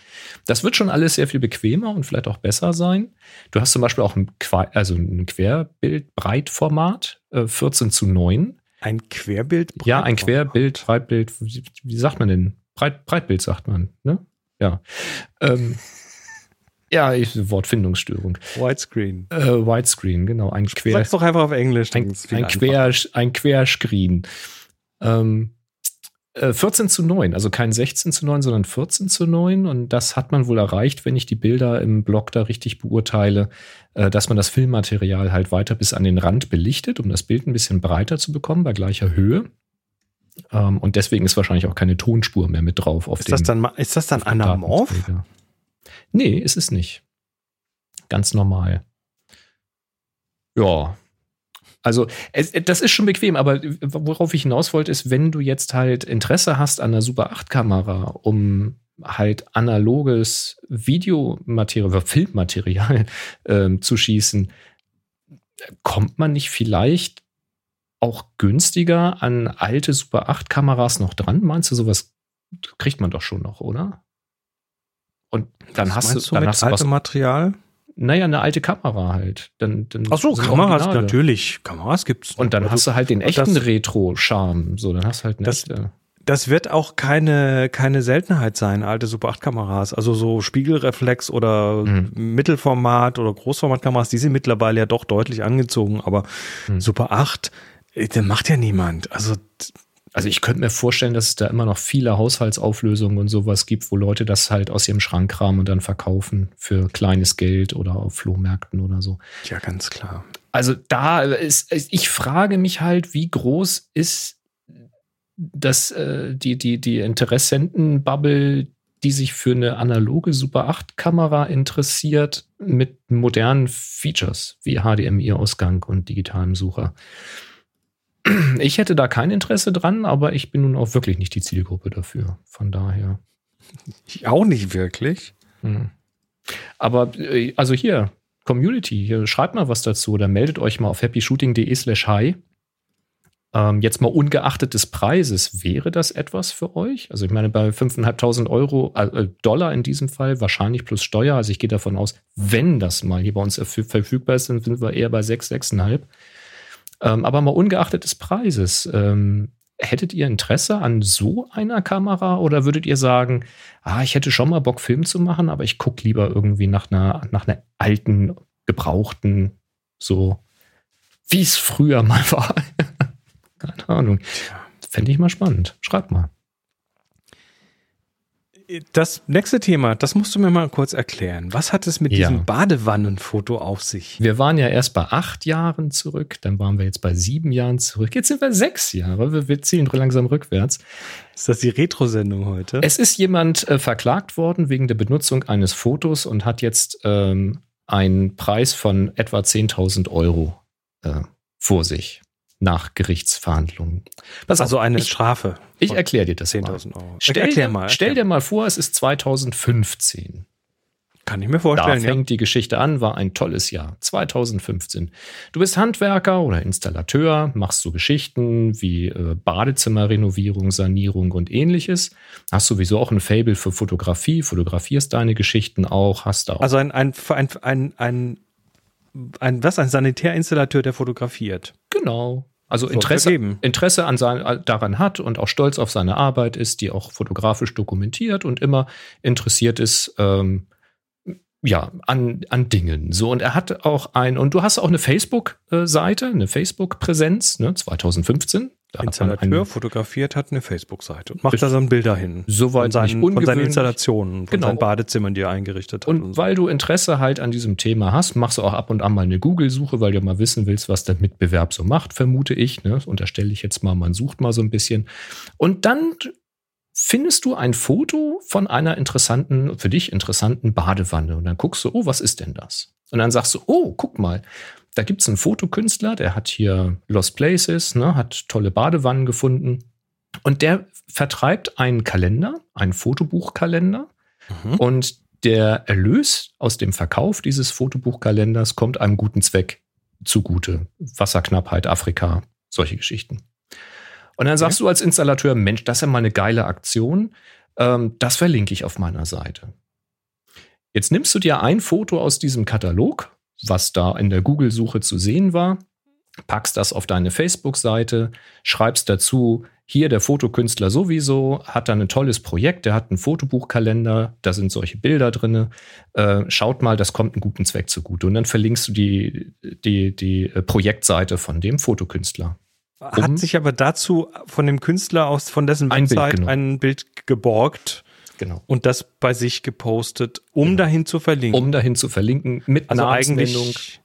Das wird schon alles sehr viel bequemer und vielleicht auch besser sein. Du hast zum Beispiel auch ein, also ein Querbild-Breitformat, äh, 14 zu 9. Ein Querbild? Ja, ein Querbild, Breitbild, wie, wie sagt man denn? Breit, Breitbild sagt man, ne? Ja. Ähm, [laughs] ja, ich, Wortfindungsstörung. Widescreen. Äh, Widescreen, genau. Ein Quer, Sag's doch einfach auf Englisch. ein, ein. Quer, ein Querscreen. Ähm, Äh, 14 zu 9, also kein 16 zu 9, sondern 14 zu 9. Und das hat man wohl erreicht, wenn ich die Bilder im Blog da richtig beurteile, äh, dass man das Filmmaterial halt weiter bis an den Rand belichtet, um das Bild ein bisschen breiter zu bekommen bei gleicher Höhe. Ähm, und deswegen ist wahrscheinlich auch keine Tonspur mehr mit drauf. Auf Ist dem, das dann, ist das dann anamorph? Nee, ist es nicht. Ganz normal. Ja. Also, es, das ist schon bequem, aber worauf ich hinaus wollte, ist, wenn du jetzt halt Interesse hast an einer Super 8-Kamera, um halt analoges Videomaterial oder Filmmaterial [laughs] ähm, zu schießen, kommt man nicht vielleicht auch günstiger an alte Super 8 Kameras noch dran? Meinst du, sowas kriegt man doch schon noch, oder? Und dann Was hast du, dann mit hast du was, Material? Naja, eine alte Kamera halt. Dann, dann Ach so, Kameras, Originale. natürlich. Kameras gibt's. Und dann Aber hast du halt den echten das- Retro-Charme. So, dann hast du halt eine Das- echte. Das wird auch keine, keine Seltenheit sein, alte Super 8 Kameras. Also so Spiegelreflex oder Mhm. Mittelformat oder Großformatkameras, die sind mittlerweile ja doch deutlich angezogen, aber Mhm. Super 8, äh, den macht ja niemand. Also Also ich könnte mir vorstellen, dass es da immer noch viele Haushaltsauflösungen und sowas gibt, wo Leute das halt aus ihrem Schrank kramen und dann verkaufen für kleines Geld oder auf Flohmärkten oder so. ja, ganz klar. Also da ist, ich frage mich halt, wie groß ist das, äh, die, die, die Interessentenbubble, die sich für eine analoge Super 8 Kamera interessiert mit modernen Features wie HDMI-Ausgang und digitalem Sucher. Ich hätte da kein Interesse dran, aber ich bin nun auch wirklich nicht die Zielgruppe dafür. Von daher. Ich auch nicht wirklich. Hm. Aber äh, also hier, Community, hier schreibt mal was dazu oder meldet euch mal auf happyshooting.de slash hi. Ähm, jetzt mal ungeachtet des Preises, wäre das etwas für euch? Also ich meine, bei 5.500 Euro, äh, Dollar in diesem Fall, wahrscheinlich plus Steuer, also ich gehe davon aus, wenn das mal hier bei uns verfü- verfügbar ist, dann sind wir eher bei 6, 6,5. Ähm, aber mal ungeachtet des Preises, ähm, hättet ihr Interesse an so einer Kamera oder würdet ihr sagen, ah, ich hätte schon mal Bock, Film zu machen, aber ich gucke lieber irgendwie nach einer, nach einer alten, gebrauchten, so wie es früher [laughs] mal war. Keine Ahnung. Fände ich mal spannend. Schreibt mal. Das nächste Thema, das musst du mir mal kurz erklären. Was hat es mit Ja. diesem Badewannenfoto auf sich? Wir waren ja erst bei acht Jahren zurück, dann waren wir jetzt bei sieben Jahren zurück. Jetzt sind wir sechs Jahre. Wir, wir ziehen langsam rückwärts. Ist das die Retro-Sendung heute? Es ist jemand äh, verklagt worden wegen der Benutzung eines Fotos und hat jetzt ähm, einen Preis von etwa 10.000 Euro äh, vor sich nach Gerichtsverhandlungen. Pass also auf, eine ich, Strafe. ich erkläre dir das mal. 10.000 Euro. Stell, Erklär dir, mal. stell dir mal vor, es ist 2015. Kann ich mir Da vorstellen. Ja. fängt die Geschichte an, war ein tolles Jahr, 2015. Du bist Handwerker oder Installateur, machst so Geschichten wie äh, Badezimmerrenovierung, Sanierung und ähnliches. Hast sowieso auch ein Fable für Fotografie, fotografierst deine Geschichten auch, hast da auch Also ein, ein, ein, ein, ein, ein, was? Ein Sanitärinstallateur, der fotografiert. Genau. Also Interesse. Interesse an sein, daran hat und auch stolz auf seine Arbeit ist, die auch fotografisch dokumentiert und immer interessiert ist, ähm, ja, an, an Dingen. So, und er hat auch ein, und du hast auch eine Facebook-Seite, eine Facebook-Präsenz, ne, 2015. Da Installateur fotografiert, hat eine Facebook-Seite und macht da dann Bilder hin. Soweit von seinen, von seinen. Installationen, von Genau. seinen Badezimmern, die er eingerichtet hat. Und weil du Interesse halt an diesem Thema hast, machst du auch ab und an mal eine Google-Suche, weil du mal wissen willst, was der Mitbewerb so macht, vermute ich. Ne? Unterstelle ich jetzt mal, man sucht mal so ein bisschen. Und dann findest du ein Foto von einer interessanten, für dich interessanten Badewanne. Und dann guckst du, oh, was ist denn das? Und dann sagst du, oh, guck mal, da gibt es einen Fotokünstler, der hat hier Lost Places, ne, hat tolle Badewannen gefunden. Und der vertreibt einen Kalender, einen Fotobuchkalender. Mhm. Und der Erlös aus dem Verkauf dieses Fotobuchkalenders kommt einem guten Zweck zugute. Wasserknappheit, Afrika, solche Geschichten. Und dann sagst du als Installateur, Mensch, das ist ja mal eine geile Aktion. Ähm, das verlinke ich auf meiner Seite. Jetzt nimmst du dir ein Foto aus diesem Katalog, was da in der Google-Suche zu sehen war, packst das auf deine Facebook-Seite, schreibst dazu, hier der Fotokünstler sowieso, hat da ein tolles Projekt, der hat einen Fotobuchkalender, da sind solche Bilder drin. Äh, schaut mal, das kommt einen guten Zweck zugute. Und dann verlinkst du die, die, die äh, Projektseite von dem Fotokünstler. Hat sich aber dazu von dem Künstler aus, von dessen Ein Bild Website ein Bild geborgt Genau. und das bei sich gepostet, um dahin zu verlinken. Um dahin zu verlinken mit also Namensnennung. eigentlich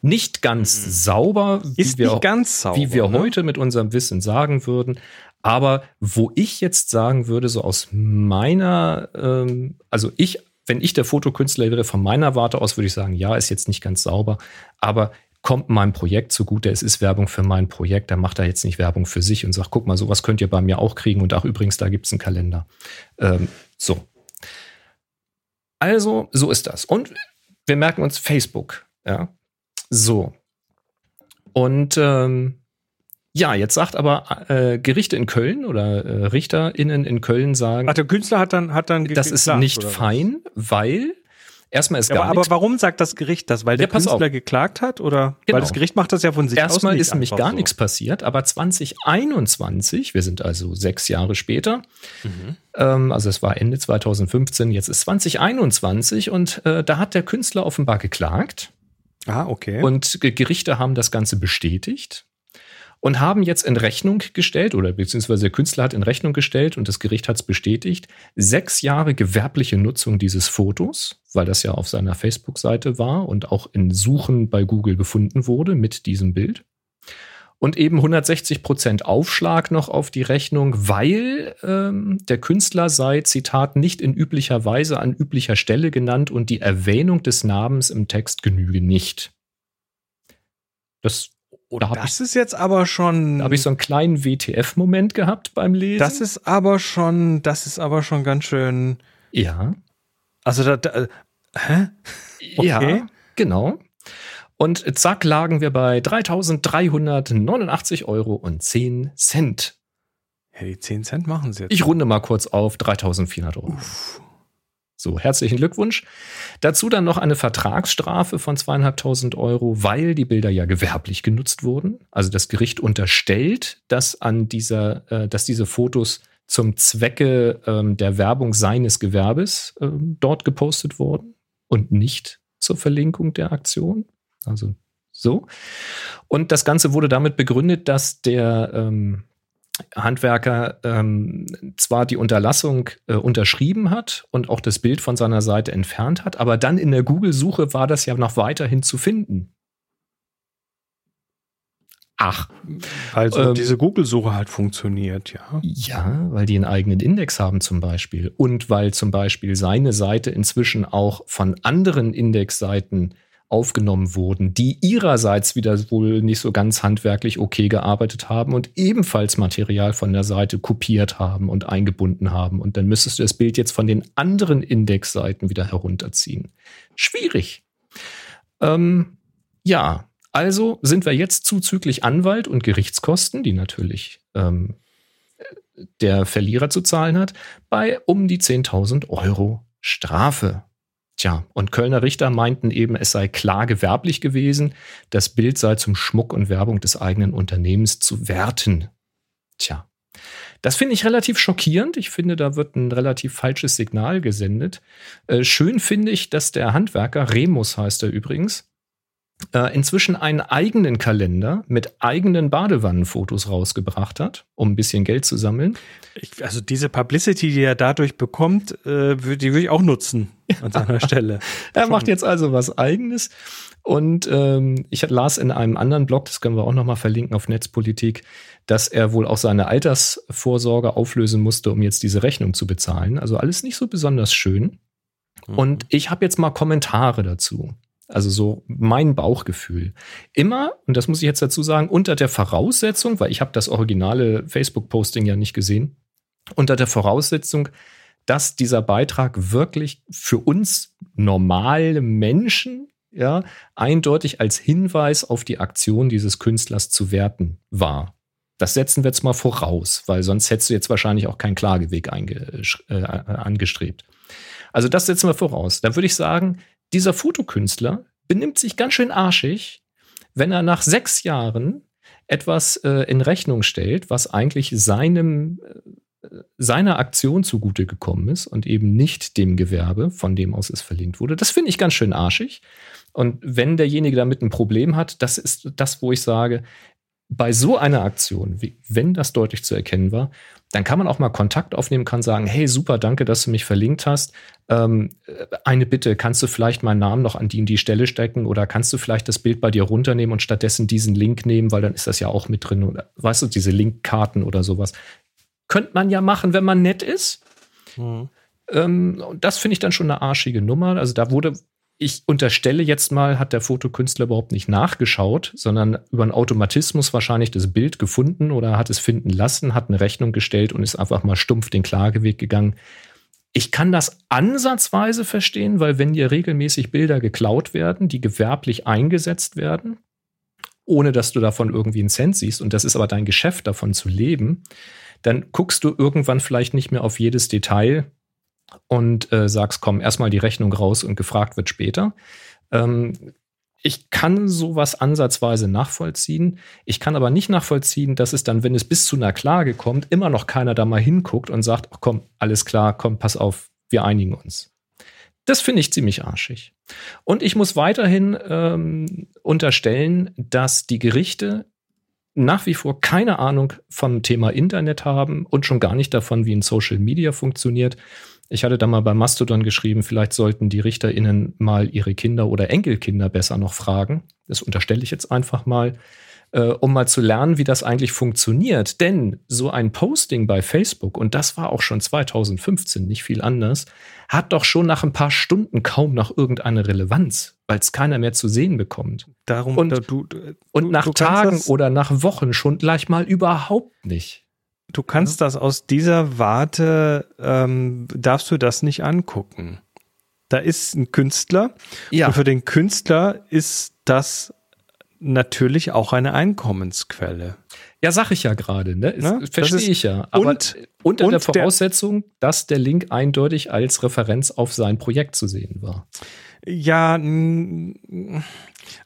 Nicht ganz sauber, wie ist wir, nicht ganz sauber. wie wir ne? heute mit unserem Wissen sagen würden. Aber wo ich jetzt sagen würde, so aus meiner, ähm, also ich, wenn ich der Fotokünstler wäre, von meiner Warte aus würde ich sagen, ja, ist jetzt nicht ganz sauber, aber kommt meinem Projekt zugute. Es ist Werbung für mein Projekt. Da macht er jetzt nicht Werbung für sich und sagt, guck mal, sowas könnt ihr bei mir auch kriegen. Und ach, übrigens, da gibt's einen Kalender. Ähm, so. Also, so ist das. Und wir merken uns Facebook. Ja. So. Und ähm, ja, jetzt sagt aber äh, Gerichte in Köln oder äh, RichterInnen in Köln sagen, Ach, der Künstler hat dann, hat dann das ist nicht fein, weil erstmal ist Ja, gar aber, aber warum sagt das Gericht das? Weil der Ja, Künstler auf. geklagt hat? Oder? Genau. Weil das Gericht macht das ja von sich aus Erstmal ist nämlich gar so. nichts passiert, aber 2021, wir sind also sechs Jahre später, Mhm. ähm, also es war Ende 2015, jetzt ist 2021 und äh, da hat der Künstler offenbar geklagt Ah, okay. und Ge- Gerichte haben das Ganze bestätigt und haben jetzt in Rechnung gestellt, oder beziehungsweise der Künstler hat in Rechnung gestellt und das Gericht hat es bestätigt, sechs Jahre gewerbliche Nutzung dieses Fotos, weil das ja auf seiner Facebook-Seite war und auch in Suchen bei Google gefunden wurde mit diesem Bild. Und eben 160 Prozent Aufschlag noch auf die Rechnung, weil ähm, der Künstler sei, Zitat, nicht in üblicher Weise an üblicher Stelle genannt und die Erwähnung des Namens im Text genüge nicht. Das, da habe ich, das ist jetzt aber schon. da hab ich so einen kleinen WTF-Moment gehabt beim Lesen. das ist aber schon, das ist aber schon ganz schön. ja. Also da, da hä? Okay. Ja, genau. Und zack lagen wir bei 3.389 Euro und 10 Cent. Ja, die 10 Cent machen sie jetzt. Ich runde mal kurz auf 3.400 Euro. So, herzlichen Glückwunsch. Dazu dann noch eine Vertragsstrafe von zweieinhalbtausend Euro, weil die Bilder ja gewerblich genutzt wurden. Also das Gericht unterstellt, dass an dieser, äh, dass diese Fotos zum Zwecke ähm, der Werbung seines Gewerbes ähm, dort gepostet wurden und nicht zur Verlinkung der Aktion. Also so. Und das Ganze wurde damit begründet, dass der ähm, Handwerker ähm, zwar die Unterlassung äh, unterschrieben hat und auch das Bild von seiner Seite entfernt hat, aber dann in der Google-Suche war das ja noch weiterhin zu finden. Ach, Weil so ähm, diese Google-Suche halt funktioniert, ja. ja, weil die einen eigenen Index haben zum Beispiel und weil zum Beispiel seine Seite inzwischen auch von anderen Indexseiten aufgenommen wurden, die ihrerseits wieder wohl nicht so ganz handwerklich okay gearbeitet haben und ebenfalls Material von der Seite kopiert haben und eingebunden haben. Und dann müsstest du das Bild jetzt von den anderen Indexseiten wieder herunterziehen. Schwierig. Ähm, ja, also sind wir jetzt zuzüglich Anwalt und Gerichtskosten, die natürlich ähm, der Verlierer zu zahlen hat, bei um die 10.000 Euro Strafe. Tja, und Kölner Richter meinten eben, es sei klar gewerblich gewesen, das Bild sei zum Schmuck und Werbung des eigenen Unternehmens zu werten. Tja, das finde ich relativ schockierend. Ich finde, da wird ein relativ falsches Signal gesendet. Äh, schön finde ich, dass der Handwerker, Remus heißt er übrigens, äh, inzwischen einen eigenen Kalender mit eigenen Badewannenfotos rausgebracht hat, um ein bisschen Geld zu sammeln. Ich, also diese Publicity, die er dadurch bekommt, äh, würd- die würde ich auch nutzen an seiner [laughs] Stelle. Er Schon. macht jetzt also was Eigenes. Und ähm, ich las in einem anderen Blog, das können wir auch nochmal verlinken auf Netzpolitik, dass er wohl auch seine Altersvorsorge auflösen musste, um jetzt diese Rechnung zu bezahlen. Also alles nicht so besonders schön. Und ich habe jetzt mal Kommentare dazu. Also so mein Bauchgefühl. Immer, und das muss ich jetzt dazu sagen, unter der Voraussetzung, weil ich habe das originale Facebook-Posting ja nicht gesehen, unter der Voraussetzung, dass dieser Beitrag wirklich für uns normale Menschen ja eindeutig als Hinweis auf die Aktion dieses Künstlers zu werten war. Das setzen wir jetzt mal voraus, weil sonst hättest du jetzt wahrscheinlich auch keinen Klageweg äh, angestrebt. Also das setzen wir voraus. Dann würde ich sagen, dieser Fotokünstler benimmt sich ganz schön arschig, wenn er nach sechs Jahren etwas äh, in Rechnung stellt, was eigentlich seinem äh, seiner Aktion zugute gekommen ist und eben nicht dem Gewerbe, von dem aus es verlinkt wurde. Das finde ich ganz schön arschig. Und wenn derjenige damit ein Problem hat, das ist das, wo ich sage, bei so einer Aktion, wie, wenn das deutlich zu erkennen war, dann kann man auch mal Kontakt aufnehmen, kann sagen, hey, super, danke, dass du mich verlinkt hast. Ähm, eine Bitte, kannst du vielleicht meinen Namen noch an die in die Stelle stecken oder kannst du vielleicht das Bild bei dir runternehmen und stattdessen diesen Link nehmen, weil dann ist das ja auch mit drin oder weißt du, diese Linkkarten oder sowas. Könnte man ja machen, wenn man nett ist. Mhm. Ähm, und das finde ich dann schon eine arschige Nummer. Also da wurde ich unterstelle jetzt mal, hat der Fotokünstler überhaupt nicht nachgeschaut, sondern über einen Automatismus wahrscheinlich das Bild gefunden oder hat es finden lassen, hat eine Rechnung gestellt und ist einfach mal stumpf den Klageweg gegangen. Ich kann das ansatzweise verstehen, weil wenn dir regelmäßig Bilder geklaut werden, die gewerblich eingesetzt werden, ohne dass du davon irgendwie einen Cent siehst, und das ist aber dein Geschäft, davon zu leben, dann guckst du irgendwann vielleicht nicht mehr auf jedes Detail, und äh, sagst, komm, erstmal die Rechnung raus und gefragt wird später. Ähm, ich kann sowas ansatzweise nachvollziehen. Ich kann aber nicht nachvollziehen, dass es dann, wenn es bis zu einer Klage kommt, immer noch keiner da mal hinguckt und sagt, ach komm, alles klar, komm, pass auf, wir einigen uns. Das finde ich ziemlich arschig. Und ich muss weiterhin ähm, unterstellen, dass die Gerichte nach wie vor keine Ahnung vom Thema Internet haben und schon gar nicht davon, wie ein Social Media funktioniert. Ich hatte da mal bei Mastodon geschrieben, vielleicht sollten die RichterInnen mal ihre Kinder oder Enkelkinder besser noch fragen. Das unterstelle ich jetzt einfach mal, äh, um mal zu lernen, wie das eigentlich funktioniert. Denn so ein Posting bei Facebook, und das war auch schon 2015 nicht viel anders, hat doch schon nach ein paar Stunden kaum noch irgendeine Relevanz, weil es keiner mehr zu sehen bekommt. Darum, und, du, du, und nach Tagen oder nach Wochen schon gleich mal überhaupt nicht. Du kannst ja. das aus dieser Warte, ähm, darfst du das nicht angucken. Da ist ein Künstler ja. und für den Künstler ist das natürlich auch eine Einkommensquelle. Ja, sag ich ja gerade, ne? ne? Verstehe ich ja. Aber und, unter und der Voraussetzung, der, dass der Link eindeutig als Referenz auf sein Projekt zu sehen war. Ja,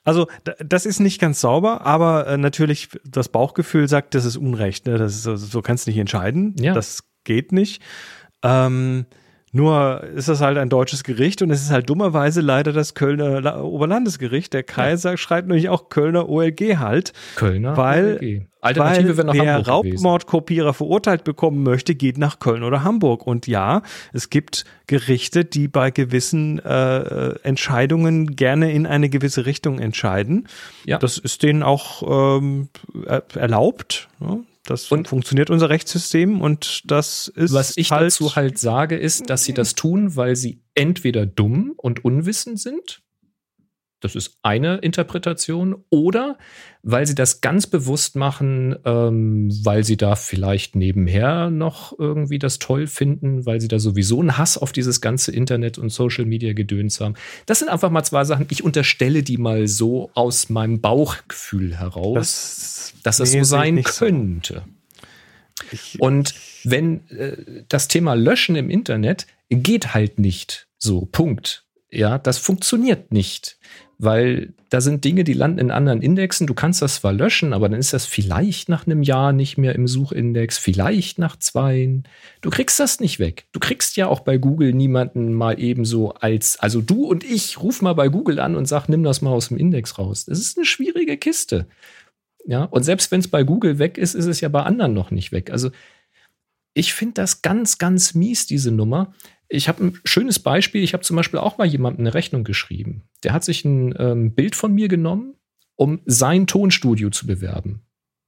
also das ist nicht ganz sauber, aber äh, natürlich das Bauchgefühl sagt, das ist Unrecht. Ne? Das ist, also, so kannst du nicht entscheiden. Ja. Das geht nicht. Ähm, nur ist das halt ein deutsches Gericht und es ist halt dummerweise leider das Kölner Oberlandesgericht. Der Kaiser ja. schreibt nämlich auch Kölner OLG halt. Kölner weil, OLG. Alternative weil wer Raubmordkopierer verurteilt bekommen möchte, geht nach Köln oder Hamburg. Und ja, es gibt Gerichte, die bei gewissen äh, Entscheidungen gerne in eine gewisse Richtung entscheiden. Ja. Das ist denen auch ähm, erlaubt. Ja? Das und funktioniert unser Rechtssystem und das ist. Was ich halt dazu halt sage, ist, dass sie das tun, weil sie entweder dumm und unwissend sind. Das ist eine Interpretation. Oder weil sie das ganz bewusst machen, ähm, weil sie da vielleicht nebenher noch irgendwie das toll finden, weil sie da sowieso einen Hass auf dieses ganze Internet und Social Media Gedöns haben. Das sind einfach mal zwei Sachen. Ich unterstelle die mal so aus meinem Bauchgefühl heraus. Das dass es so sein könnte. So. Und wenn äh, das Thema Löschen im Internet geht halt nicht so, Punkt. Ja, das funktioniert nicht, weil da sind Dinge, die landen in anderen Indexen. Du kannst das zwar löschen, aber dann ist das vielleicht nach einem Jahr nicht mehr im Suchindex, vielleicht nach zwei. Du kriegst das nicht weg. Du kriegst ja auch bei Google niemanden mal ebenso als, also du und ich, ruf mal bei Google an und sag, nimm das mal aus dem Index raus. Das ist eine schwierige Kiste. Ja, und selbst wenn es bei Google weg ist, ist es ja bei anderen noch nicht weg. Also ich finde das ganz, ganz mies, diese Nummer. Ich habe ein schönes Beispiel. Ich habe zum Beispiel auch mal jemandem eine Rechnung geschrieben. Der hat sich ein ähm, Bild von mir genommen, um sein Tonstudio zu bewerben.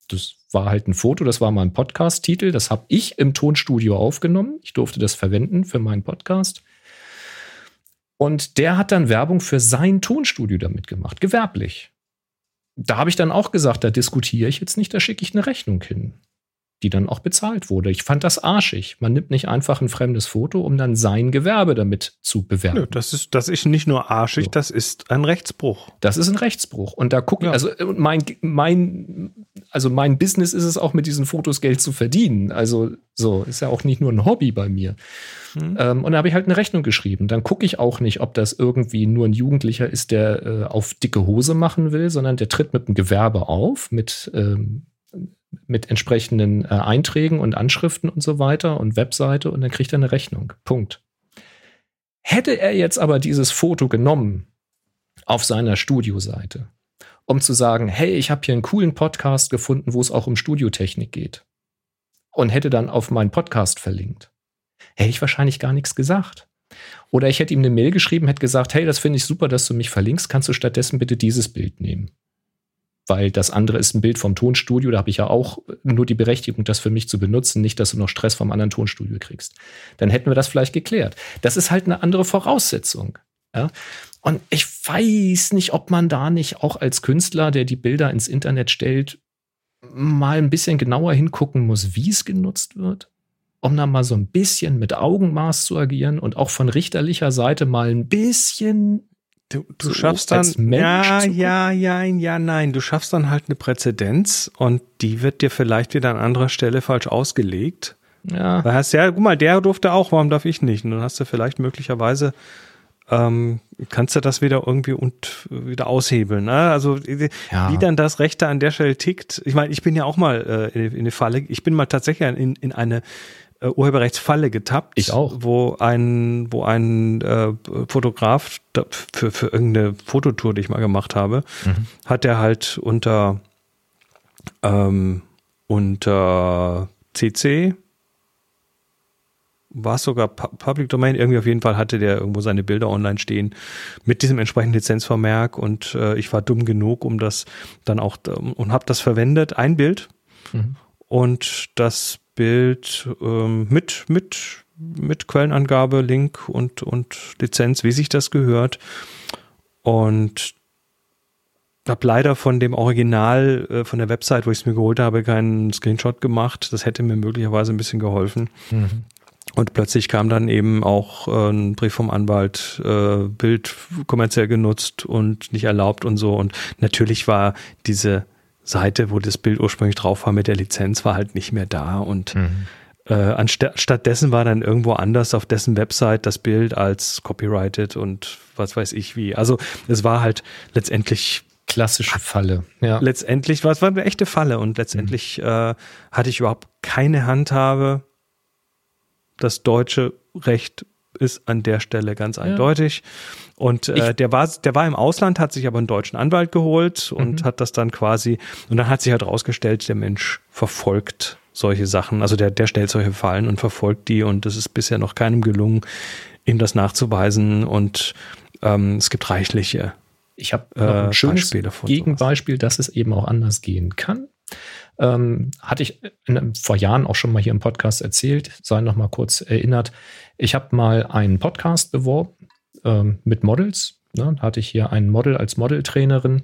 Das war halt ein Foto, das war mal ein Podcast-Titel. Das habe ich im Tonstudio aufgenommen. Ich durfte das verwenden für meinen Podcast. Und der hat dann Werbung für sein Tonstudio damit gemacht, gewerblich da habe ich dann auch gesagt, da diskutiere ich jetzt nicht, da schicke ich eine Rechnung hin, die dann auch bezahlt wurde. Ich fand das arschig. Man nimmt nicht einfach ein fremdes Foto, um dann sein Gewerbe damit zu bewerben. Nö, das ist, das ist nicht nur arschig, so. das ist ein Rechtsbruch. Das ist ein Rechtsbruch. Und da gucken, ja. also mein, mein, also mein Business ist es auch mit diesen Fotos Geld zu verdienen. Also so, ist ja auch nicht nur ein Hobby bei mir. Mhm. Ähm, und da habe ich halt eine Rechnung geschrieben. Dann gucke ich auch nicht, ob das irgendwie nur ein Jugendlicher ist, der äh, auf dicke Hose machen will, sondern der tritt mit einem Gewerbe auf, mit, ähm, mit entsprechenden äh, Einträgen und Anschriften und so weiter und Webseite und dann kriegt er eine Rechnung. Punkt. Hätte er jetzt aber dieses Foto genommen auf seiner Studioseite um zu sagen, hey, ich habe hier einen coolen Podcast gefunden, wo es auch um Studiotechnik geht. Und hätte dann auf meinen Podcast verlinkt. Hätte ich wahrscheinlich gar nichts gesagt. Oder ich hätte ihm eine Mail geschrieben, hätte gesagt, hey, das finde ich super, dass du mich verlinkst, kannst du stattdessen bitte dieses Bild nehmen weil das andere ist ein Bild vom Tonstudio. Da habe ich ja auch nur die Berechtigung, das für mich zu benutzen, nicht, dass du noch Stress vom anderen Tonstudio kriegst. Dann hätten wir das vielleicht geklärt. Das ist halt eine andere Voraussetzung. Ja? Und ich weiß nicht, ob man da nicht auch als Künstler, der die Bilder ins Internet stellt, mal ein bisschen genauer hingucken muss, wie es genutzt wird, um dann mal so ein bisschen mit Augenmaß zu agieren und auch von richterlicher Seite mal ein bisschen Du, du so schaffst dann, ja, ja, ja, ja, nein, du schaffst dann halt eine Präzedenz und die wird dir vielleicht wieder an anderer Stelle falsch ausgelegt. Ja. Da hast ja, guck mal, der durfte auch, warum darf ich nicht? Und dann hast du vielleicht möglicherweise, ähm, kannst du das wieder irgendwie und wieder aushebeln. Ne? Also ja. wie dann das Rechte an der Stelle tickt. Ich meine, ich bin ja auch mal äh, in, in eine Falle, ich bin mal tatsächlich in, in eine äh, Urheberrechtsfalle getappt. Ich auch. Wo ein, wo ein äh, Fotograf für, für irgendeine Fototour, die ich mal gemacht habe, mhm. hat er halt unter, ähm, unter CC war es sogar Public Domain, irgendwie auf jeden Fall hatte der irgendwo seine Bilder online stehen mit diesem entsprechenden Lizenzvermerk und äh, ich war dumm genug, um das dann auch und habe das verwendet, ein Bild mhm. und das Bild ähm, mit, mit, mit Quellenangabe, Link und, und Lizenz, wie sich das gehört. Und habe leider von dem Original, äh, von der Website, wo ich es mir geholt habe, keinen Screenshot gemacht. Das hätte mir möglicherweise ein bisschen geholfen. Mhm. Und plötzlich kam dann eben auch äh, ein Brief vom Anwalt, äh, Bild kommerziell genutzt und nicht erlaubt und so. Und natürlich war diese Seite, wo das Bild ursprünglich drauf war mit der Lizenz, war halt nicht mehr da und mhm. äh, anstatt, stattdessen war dann irgendwo anders auf dessen Website das Bild als copyrighted und was weiß ich wie. Also es war halt letztendlich klassische Falle. Ja. Letztendlich war es war eine echte Falle und letztendlich mhm. äh, hatte ich überhaupt keine Handhabe. Das deutsche Recht ist an der Stelle ganz ja. eindeutig. Und äh, der war, der war im Ausland, hat sich aber einen deutschen Anwalt geholt und mhm. hat das dann quasi, und dann hat sich halt rausgestellt, der Mensch verfolgt solche Sachen. Also der, der stellt solche Fallen und verfolgt die und es ist bisher noch keinem gelungen, ihm das nachzuweisen. Und ähm, es gibt reichliche. Ich habe äh, ein schönes Gegenbeispiel, dass es eben auch anders gehen kann. Ähm, hatte ich in, vor Jahren auch schon mal hier im Podcast erzählt, sei noch mal kurz erinnert. Ich habe mal einen Podcast beworben ähm, mit Models. Ne? Hatte ich hier ein Model als Modeltrainerin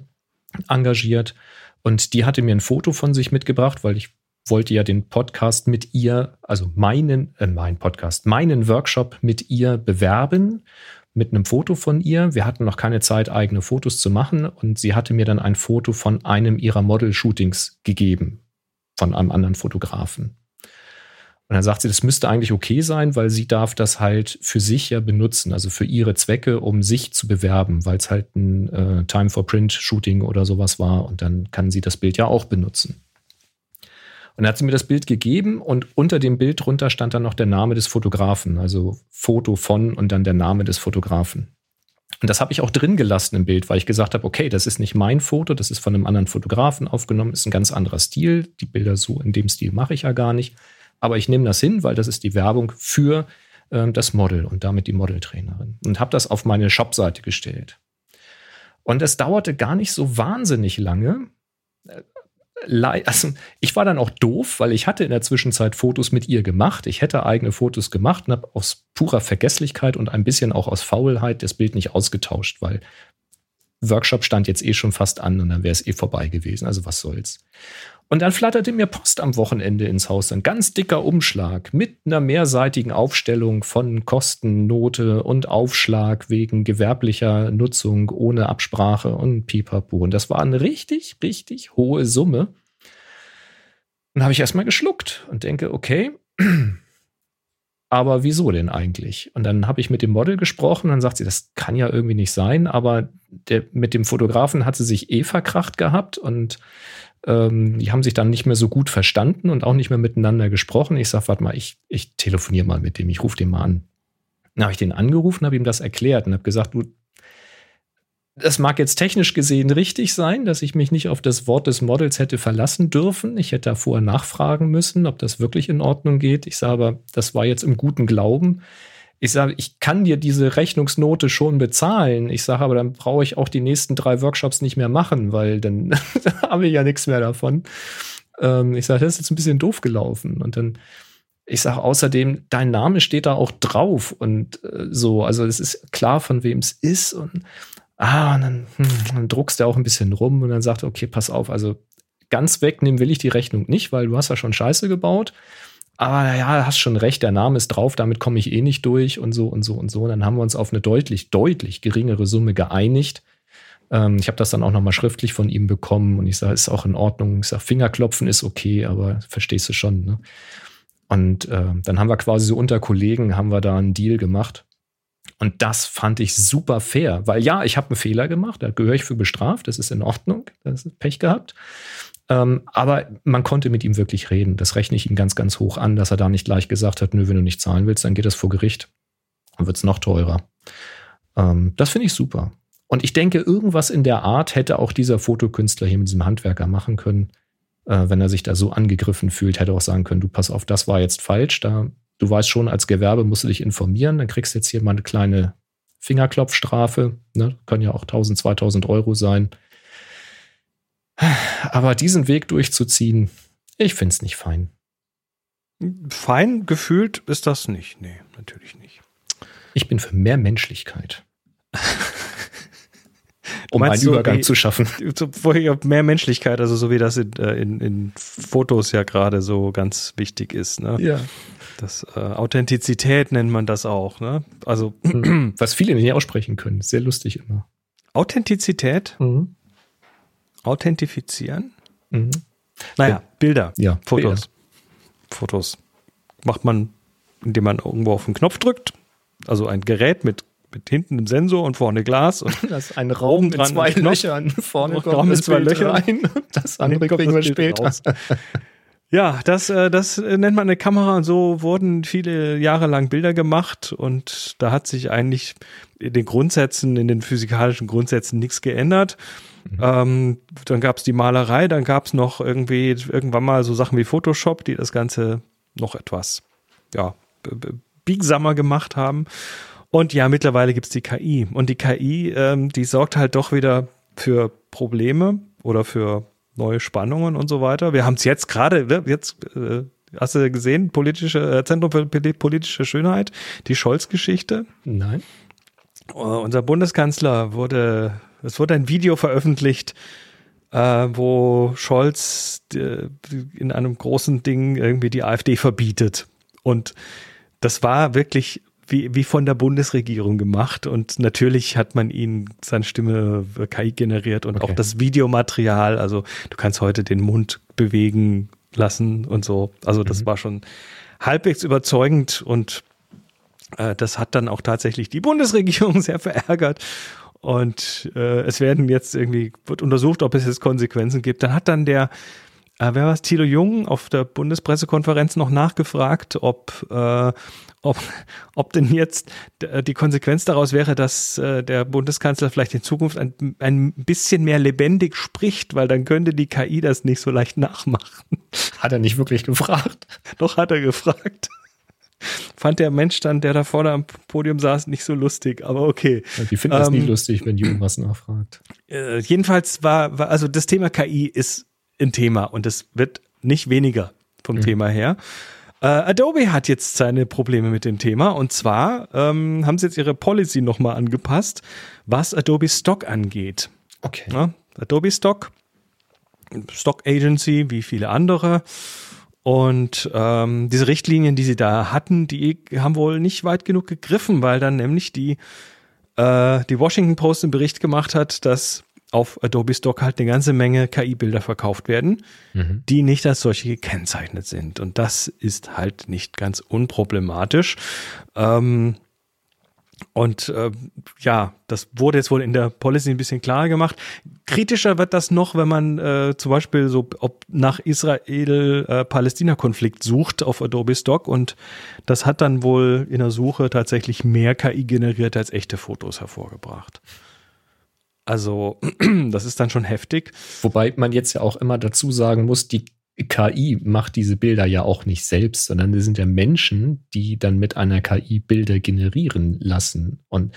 engagiert und die hatte mir ein Foto von sich mitgebracht, weil ich wollte ja den Podcast mit ihr, also meinen, äh, mein Podcast, meinen Workshop mit ihr bewerben mit einem Foto von ihr. Wir hatten noch keine Zeit, eigene Fotos zu machen und sie hatte mir dann ein Foto von einem ihrer Model-Shootings gegeben, von einem anderen Fotografen. Und dann sagt sie, das müsste eigentlich okay sein, weil sie darf das halt für sich ja benutzen, also für ihre Zwecke, um sich zu bewerben, weil es halt ein äh, Time for Print Shooting oder sowas war und dann kann sie das Bild ja auch benutzen. Und dann hat sie mir das Bild gegeben und unter dem Bild drunter stand dann noch der Name des Fotografen, also Foto von und dann der Name des Fotografen. Und das habe ich auch drin gelassen im Bild, weil ich gesagt habe, okay, das ist nicht mein Foto, das ist von einem anderen Fotografen aufgenommen, ist ein ganz anderer Stil. Die Bilder so in dem Stil mache ich ja gar nicht. Aber ich nehme das hin, weil das ist die Werbung für äh, das Model und damit die Modeltrainerin. Und habe das auf meine Shopseite gestellt. Und es dauerte gar nicht so wahnsinnig lange. Äh, [laughs] also ich war dann auch doof, weil ich hatte in der Zwischenzeit Fotos mit ihr gemacht. Ich hätte eigene Fotos gemacht und habe aus purer Vergesslichkeit und ein bisschen auch aus Faulheit das Bild nicht ausgetauscht, weil Workshop stand jetzt eh schon fast an und dann wäre es eh vorbei gewesen. Also was soll's. Und dann flatterte mir Post am Wochenende ins Haus. Ein ganz dicker Umschlag mit einer mehrseitigen Aufstellung von Kostennote und Aufschlag wegen gewerblicher Nutzung ohne Absprache und Pipapo. Und das war eine richtig, richtig hohe Summe. Dann habe ich erstmal geschluckt und denke, okay, [clears throat] aber wieso denn eigentlich? Und dann habe ich mit dem Model gesprochen, dann sagt sie, das kann ja irgendwie nicht sein, aber der, mit dem Fotografen hat sie sich eh verkracht gehabt und ähm, die haben sich dann nicht mehr so gut verstanden und auch nicht mehr miteinander gesprochen. Ich sage, warte mal, ich, ich telefoniere mal mit dem, ich rufe den mal an. Dann habe ich den angerufen, habe ihm das erklärt und habe gesagt, du, das mag jetzt technisch gesehen richtig sein, dass ich mich nicht auf das Wort des Models hätte verlassen dürfen. Ich hätte da vorher nachfragen müssen, ob das wirklich in Ordnung geht. Ich sage aber, das war jetzt im guten Glauben. Ich sage, ich kann dir diese Rechnungsnote schon bezahlen. Ich sage aber, dann brauche ich auch die nächsten drei Workshops nicht mehr machen, weil dann [laughs] habe ich ja nichts mehr davon. Ähm, ich sage, das ist jetzt ein bisschen doof gelaufen. Und dann, ich sage außerdem, dein Name steht da auch drauf und äh, so. Also es ist klar, von wem es ist. Und ah, und dann, hm, dann druckst du auch ein bisschen rum und dann sagt, okay, pass auf, also ganz wegnehmen will ich die Rechnung nicht, weil du hast ja schon Scheiße gebaut. Aber ja, hast schon recht, der Name ist drauf, damit komme ich eh nicht durch und so und so und so. Und dann haben wir uns auf eine deutlich, deutlich geringere Summe geeinigt. Ähm, ich habe das dann auch nochmal schriftlich von ihm bekommen und ich sage, ist auch in Ordnung. Ich sage, Fingerklopfen ist okay, aber verstehst du schon. Ne? Und äh, dann haben wir quasi so unter Kollegen, haben wir da einen Deal gemacht. Und das fand ich super fair, weil ja, ich habe einen Fehler gemacht, da gehöre ich für bestraft, das ist in Ordnung, das ist Pech gehabt. Ähm, aber man konnte mit ihm wirklich reden. Das rechne ich ihm ganz, ganz hoch an, dass er da nicht gleich gesagt hat, nö, wenn du nicht zahlen willst, dann geht das vor Gericht. Dann wird es noch teurer. Ähm, das finde ich super. Und ich denke, irgendwas in der Art hätte auch dieser Fotokünstler hier mit diesem Handwerker machen können, äh, wenn er sich da so angegriffen fühlt, hätte auch sagen können, du pass auf, das war jetzt falsch, da du weißt schon, als Gewerbe musst du dich informieren, dann kriegst du jetzt hier mal eine kleine Fingerklopfstrafe, ne? können ja auch 1000, 2000 Euro sein. Aber diesen Weg durchzuziehen, ich finde es nicht fein. Fein gefühlt ist das nicht. Nee, natürlich nicht. Ich bin für mehr Menschlichkeit. um einen Übergang wie, zu schaffen. So, mehr Menschlichkeit, also so wie das in, äh, in, in Fotos ja gerade so ganz wichtig ist. Ne? Ja. Das äh, Authentizität nennt man das auch. Ne? Also was viele nicht aussprechen können, sehr lustig immer. Authentizität, mhm. Authentifizieren. Mhm. Naja, ja. Bilder, ja, Fotos. Bilder. Fotos macht man, indem man irgendwo auf den Knopf drückt. Also ein Gerät mit mit hinten einem Sensor und vorne Glas. Und [laughs] das ist ein Raum mit zwei Löchern. Vorne kommt Raum mit zwei Löchern rein. Das andere kriegen wir später. [laughs] Ja, das, äh, das nennt man eine Kamera und so wurden viele Jahre lang Bilder gemacht und da hat sich eigentlich in den Grundsätzen, in den physikalischen Grundsätzen nichts geändert. Mhm. Ähm, dann gab es die Malerei, dann gab es noch irgendwie irgendwann mal so Sachen wie Photoshop, die das Ganze noch etwas ja, biegsamer gemacht haben. Und ja, mittlerweile gibt's die KI. Und die KI, ähm, die sorgt halt doch wieder für Probleme oder für neue Spannungen und so weiter. Wir haben es jetzt gerade, ne, jetzt äh, hast du gesehen, politische äh, Zentrum für politische Schönheit, die Scholz-Geschichte. Nein. Uh, unser Bundeskanzler wurde, es wurde ein Video veröffentlicht, äh, wo Scholz äh, in einem großen Ding irgendwie die AfD verbietet. Und das war wirklich wie, wie von der Bundesregierung gemacht. Und natürlich hat man ihn seine Stimme KI generiert und okay. auch das Videomaterial. Also du kannst heute den Mund bewegen lassen und so. Also das mhm. war schon halbwegs überzeugend und äh, das hat dann auch tatsächlich die Bundesregierung [laughs] sehr verärgert. Und äh, es werden jetzt irgendwie, wird untersucht, ob es jetzt Konsequenzen gibt. Dann hat dann der äh, wer war es? Thilo Jung auf der Bundespressekonferenz noch nachgefragt, ob, äh, ob, [laughs] ob denn jetzt die Konsequenz daraus wäre, dass äh, der Bundeskanzler vielleicht in Zukunft ein, ein bisschen mehr lebendig spricht, weil dann könnte die KI das nicht so leicht [laughs] nachmachen. Hat er nicht wirklich gefragt? Doch hat er gefragt. Fand der Mensch dann, der da vorne am Podium saß, nicht so lustig, aber okay. Ja, die finden ähm, nie lustig, wenn Jung was nachfragt. Äh, jedenfalls war, war, also das Thema KI ist ein Thema und es wird nicht weniger vom mhm. Thema her. Äh, Adobe hat jetzt seine Probleme mit dem Thema und zwar ähm, haben sie jetzt ihre Policy nochmal angepasst, was Adobe Stock angeht. Okay. Ja, Adobe Stock, Stock Agency wie viele andere. Und ähm, diese Richtlinien, die sie da hatten, die haben wohl nicht weit genug gegriffen, weil dann nämlich die, äh, die Washington Post einen Bericht gemacht hat, dass auf Adobe Stock halt eine ganze Menge KI-Bilder verkauft werden, mhm. die nicht als solche gekennzeichnet sind. Und das ist halt nicht ganz unproblematisch. Ähm, und äh, ja, das wurde jetzt wohl in der Policy ein bisschen klarer gemacht. Kritischer wird das noch, wenn man äh, zum Beispiel so ob nach Israel-Palästina-Konflikt sucht auf Adobe Stock und das hat dann wohl in der Suche tatsächlich mehr KI generiert als echte Fotos hervorgebracht. Also, [clears throat] das ist dann schon heftig. Wobei man jetzt ja auch immer dazu sagen muss, die KI macht diese Bilder ja auch nicht selbst, sondern es sind ja Menschen, die dann mit einer KI Bilder generieren lassen. Und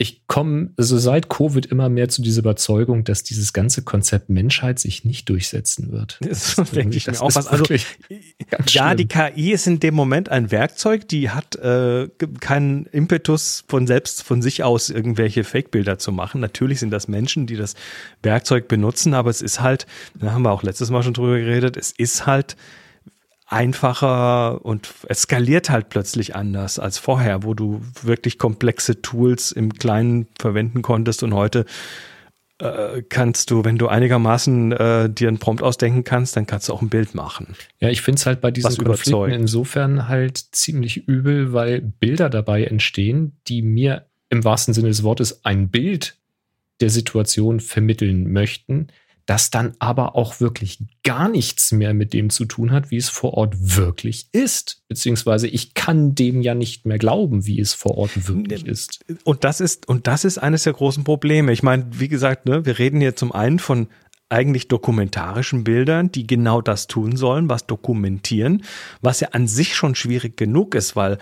ich komme also seit Covid immer mehr zu dieser Überzeugung, dass dieses ganze Konzept Menschheit sich nicht durchsetzen wird. Das, das [laughs] denke ich mir auch was. Also, ja, die KI ist in dem Moment ein Werkzeug, die hat äh, keinen Impetus von selbst von sich aus irgendwelche Fake-Bilder zu machen. Natürlich sind das Menschen, die das Werkzeug benutzen, aber es ist halt, da haben wir auch letztes Mal schon drüber geredet, es ist halt einfacher und es skaliert halt plötzlich anders als vorher, wo du wirklich komplexe Tools im Kleinen verwenden konntest und heute äh, kannst du, wenn du einigermaßen äh, dir einen Prompt ausdenken kannst, dann kannst du auch ein Bild machen. Ja, ich finde es halt bei diesen Konflikten überzeugt. insofern halt ziemlich übel, weil Bilder dabei entstehen, die mir im wahrsten Sinne des Wortes ein Bild der Situation vermitteln möchten, das dann aber auch wirklich gar nichts mehr mit dem zu tun hat, wie es vor Ort wirklich ist. Beziehungsweise ich kann dem ja nicht mehr glauben, wie es vor Ort wirklich ist. Und das ist, und das ist eines der großen Probleme. Ich meine, wie gesagt, ne, wir reden hier zum einen von eigentlich dokumentarischen Bildern, die genau das tun sollen, was dokumentieren, was ja an sich schon schwierig genug ist, weil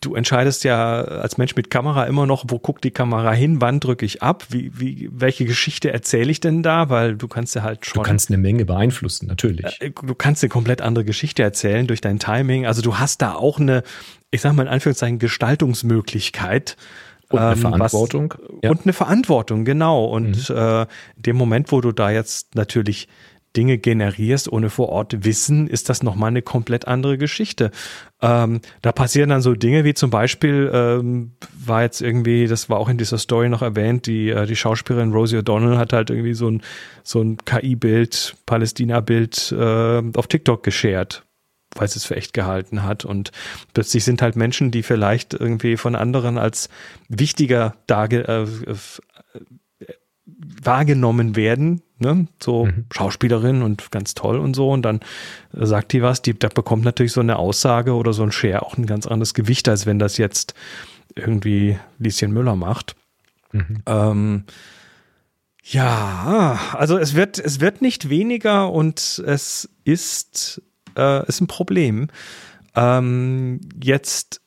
du entscheidest ja als Mensch mit Kamera immer noch, wo guckt die Kamera hin, wann drücke ich ab, wie, wie, welche Geschichte erzähle ich denn da, weil du kannst ja halt schon. Du kannst eine Menge beeinflussen, natürlich. Äh, du kannst eine komplett andere Geschichte erzählen durch dein Timing. Also du hast da auch eine, ich sag mal in Anführungszeichen, Gestaltungsmöglichkeit. Und eine ähm, Verantwortung. Was, ja. Und eine Verantwortung, genau. Und mhm. äh, dem Moment, wo du da jetzt natürlich Dinge generierst, ohne vor Ort Wissen, ist das nochmal eine komplett andere Geschichte. Ähm, da passieren dann so Dinge wie zum Beispiel, ähm, war jetzt irgendwie, das war auch in dieser Story noch erwähnt, die, äh, die Schauspielerin Rosie O'Donnell hat halt irgendwie so ein, so ein KI-Bild, Palästina-Bild äh, auf TikTok geshared weil es es für echt gehalten hat. Und plötzlich sind halt Menschen, die vielleicht irgendwie von anderen als wichtiger darge äh, wahrgenommen werden, ne? so mhm. Schauspielerin und ganz toll und so. Und dann sagt die was, die, da bekommt natürlich so eine Aussage oder so ein Share auch ein ganz anderes Gewicht, als wenn das jetzt irgendwie Lieschen Müller macht. Mhm. Ähm, ja, also es wird, es wird nicht weniger und es ist, äh, ist ein Problem. Ähm, jetzt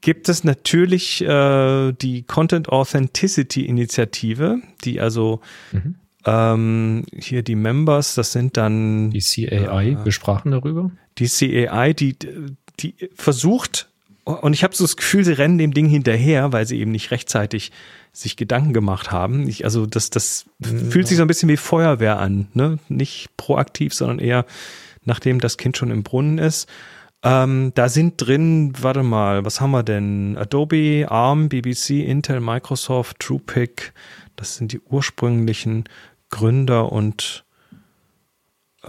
gibt es natürlich äh, die Content Authenticity Initiative, die also mhm. Ähm, hier die Members, das sind dann die CAI, äh, wir sprachen darüber. Die CAI, die, die versucht, und ich habe so das Gefühl, sie rennen dem Ding hinterher, weil sie eben nicht rechtzeitig sich Gedanken gemacht haben. Ich, also das, das mhm. fühlt sich so ein bisschen wie Feuerwehr an, ne? Nicht proaktiv, sondern eher nachdem das Kind schon im Brunnen ist. Ähm, da sind drin, warte mal, was haben wir denn? Adobe, ARM, BBC, Intel, Microsoft, TruePic. Das sind die ursprünglichen Gründer und äh,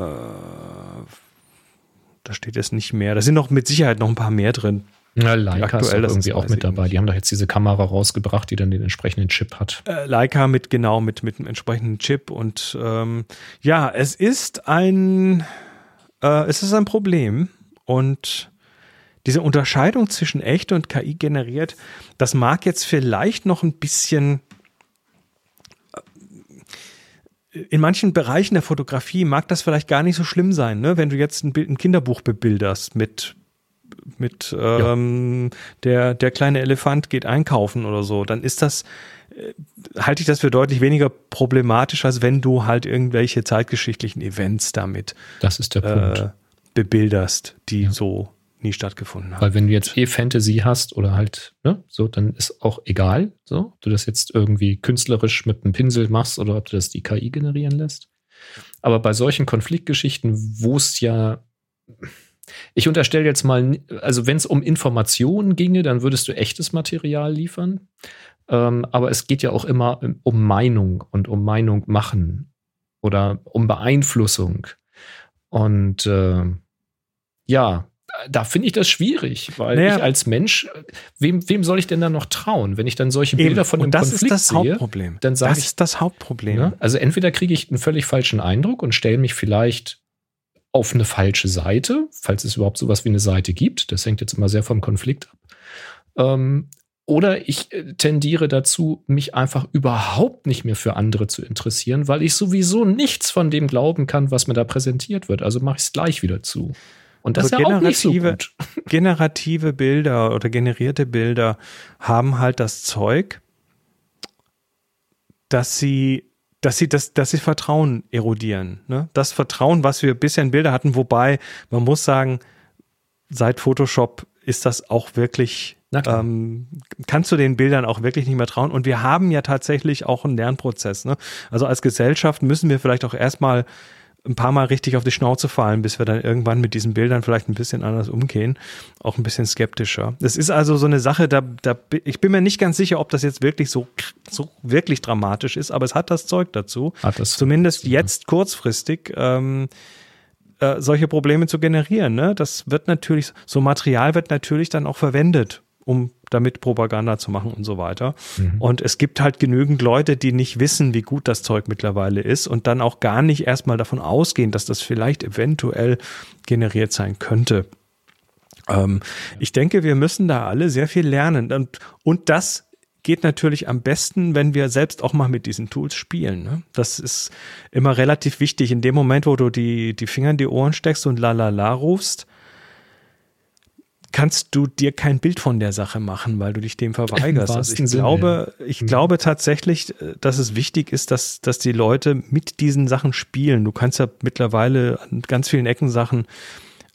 da steht jetzt nicht mehr. Da sind noch mit Sicherheit noch ein paar mehr drin. Ja, Leica ist irgendwie auch mit dabei. Die haben doch jetzt diese Kamera rausgebracht, die dann den entsprechenden Chip hat. Äh, Leica mit genau mit mit dem entsprechenden Chip und ähm, ja, es ist ein äh, es ist ein Problem und diese Unterscheidung zwischen echt und KI generiert, das mag jetzt vielleicht noch ein bisschen äh, in manchen Bereichen der Fotografie mag das vielleicht gar nicht so schlimm sein, ne? wenn du jetzt ein, Bild, ein Kinderbuch bebilderst mit mit ähm, ja. der der kleine Elefant geht einkaufen oder so, dann ist das äh, halte ich das für deutlich weniger problematisch, als wenn du halt irgendwelche zeitgeschichtlichen Events damit das ist der Punkt. Äh, bebilderst, die ja. so nie stattgefunden haben. Weil wenn du jetzt eh Fantasy hast oder halt, ne, so, dann ist auch egal, so, ob du das jetzt irgendwie künstlerisch mit einem Pinsel machst oder ob du das die KI generieren lässt. Aber bei solchen Konfliktgeschichten, wo es ja, ich unterstelle jetzt mal, also wenn es um Informationen ginge, dann würdest du echtes Material liefern. Ähm, aber es geht ja auch immer um Meinung und um Meinung machen oder um Beeinflussung. Und äh, ja, da finde ich das schwierig, weil naja. ich als Mensch, wem, wem soll ich denn dann noch trauen, wenn ich dann solche Bilder Eben. von dem das Konflikt ist das sehe? Hauptproblem. Dann das ist das Hauptproblem. Ja, also entweder kriege ich einen völlig falschen Eindruck und stelle mich vielleicht auf eine falsche Seite, falls es überhaupt sowas wie eine Seite gibt. Das hängt jetzt immer sehr vom Konflikt ab. Ähm, oder ich äh, tendiere dazu, mich einfach überhaupt nicht mehr für andere zu interessieren, weil ich sowieso nichts von dem glauben kann, was mir da präsentiert wird. Also mache ich es gleich wieder zu. Und das Aber ist ja auch nicht so gut. [laughs] generative Bilder oder generierte Bilder haben halt das Zeug, dass sie dass sie das, dass sie Vertrauen erodieren. Ne? Das Vertrauen, was wir bisher in Bilder hatten, wobei man muss sagen, seit Photoshop ist das auch wirklich, ähm, kannst du den Bildern auch wirklich nicht mehr trauen. Und wir haben ja tatsächlich auch einen Lernprozess. Ne? Also als Gesellschaft müssen wir vielleicht auch erstmal ein paar Mal richtig auf die Schnauze fallen, bis wir dann irgendwann mit diesen Bildern vielleicht ein bisschen anders umgehen, auch ein bisschen skeptischer. Es ist also so eine Sache, da, da ich bin mir nicht ganz sicher, ob das jetzt wirklich so, so wirklich dramatisch ist, aber es hat das Zeug dazu, Hat das zumindest dazu, jetzt kurzfristig. Ähm, äh, solche Probleme zu generieren. Ne? Das wird natürlich, so Material wird natürlich dann auch verwendet, um damit Propaganda zu machen und so weiter. Mhm. Und es gibt halt genügend Leute, die nicht wissen, wie gut das Zeug mittlerweile ist und dann auch gar nicht erstmal davon ausgehen, dass das vielleicht eventuell generiert sein könnte. Ähm, Ich denke, wir müssen da alle sehr viel lernen. Und, und das geht natürlich am besten, wenn wir selbst auch mal mit diesen Tools spielen. Ne? Das ist immer relativ wichtig. In dem Moment, wo du die, die Finger in die Ohren steckst und la la la rufst, kannst du dir kein Bild von der Sache machen, weil du dich dem verweigerst. Also ich glaube, ich Mhm. glaube tatsächlich, äh, dass es wichtig ist, dass, dass die Leute mit diesen Sachen spielen. Du kannst ja mittlerweile an ganz vielen Ecken Sachen